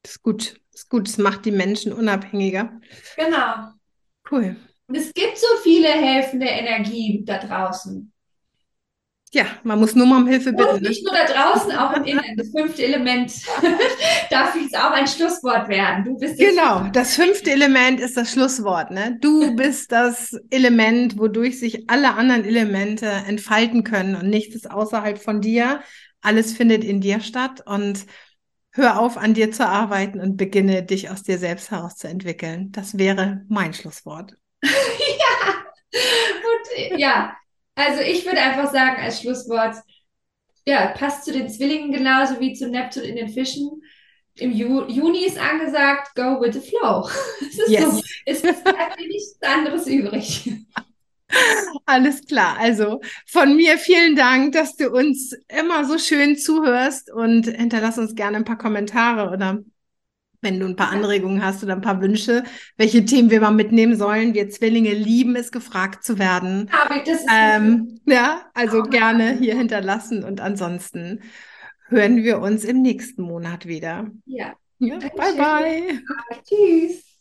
Das ist gut. Das ist gut. Das macht die Menschen unabhängiger. Genau. Cool. Und es gibt so viele helfende Energien da draußen. Ja, man muss nur mal um Hilfe bitten. Und ne? nicht nur da draußen, auch im Innen. Das fünfte Element darf jetzt auch ein Schlusswort werden. Du bist das genau, das fünfte Element ist das Schlusswort. Ne? Du bist das Element, wodurch sich alle anderen Elemente entfalten können und nichts ist außerhalb von dir. Alles findet in dir statt und hör auf, an dir zu arbeiten und beginne, dich aus dir selbst herauszuentwickeln. Das wäre mein Schlusswort. ja. Und ja, also ich würde einfach sagen als Schlusswort, ja, passt zu den Zwillingen genauso wie zu Neptun in den Fischen. Im Ju Juni ist angesagt, go with the flow. Es ist yes. so, es ist nichts anderes übrig. Alles klar. Also von mir vielen Dank, dass du uns immer so schön zuhörst und hinterlass uns gerne ein paar Kommentare oder wenn du ein paar Anregungen hast oder ein paar Wünsche, welche Themen wir mal mitnehmen sollen. Wir Zwillinge lieben es, gefragt zu werden. Aber das ist ähm, ja, also gerne hier hinterlassen und ansonsten hören wir uns im nächsten Monat wieder. Ja. ja bye, bye. Tschüss.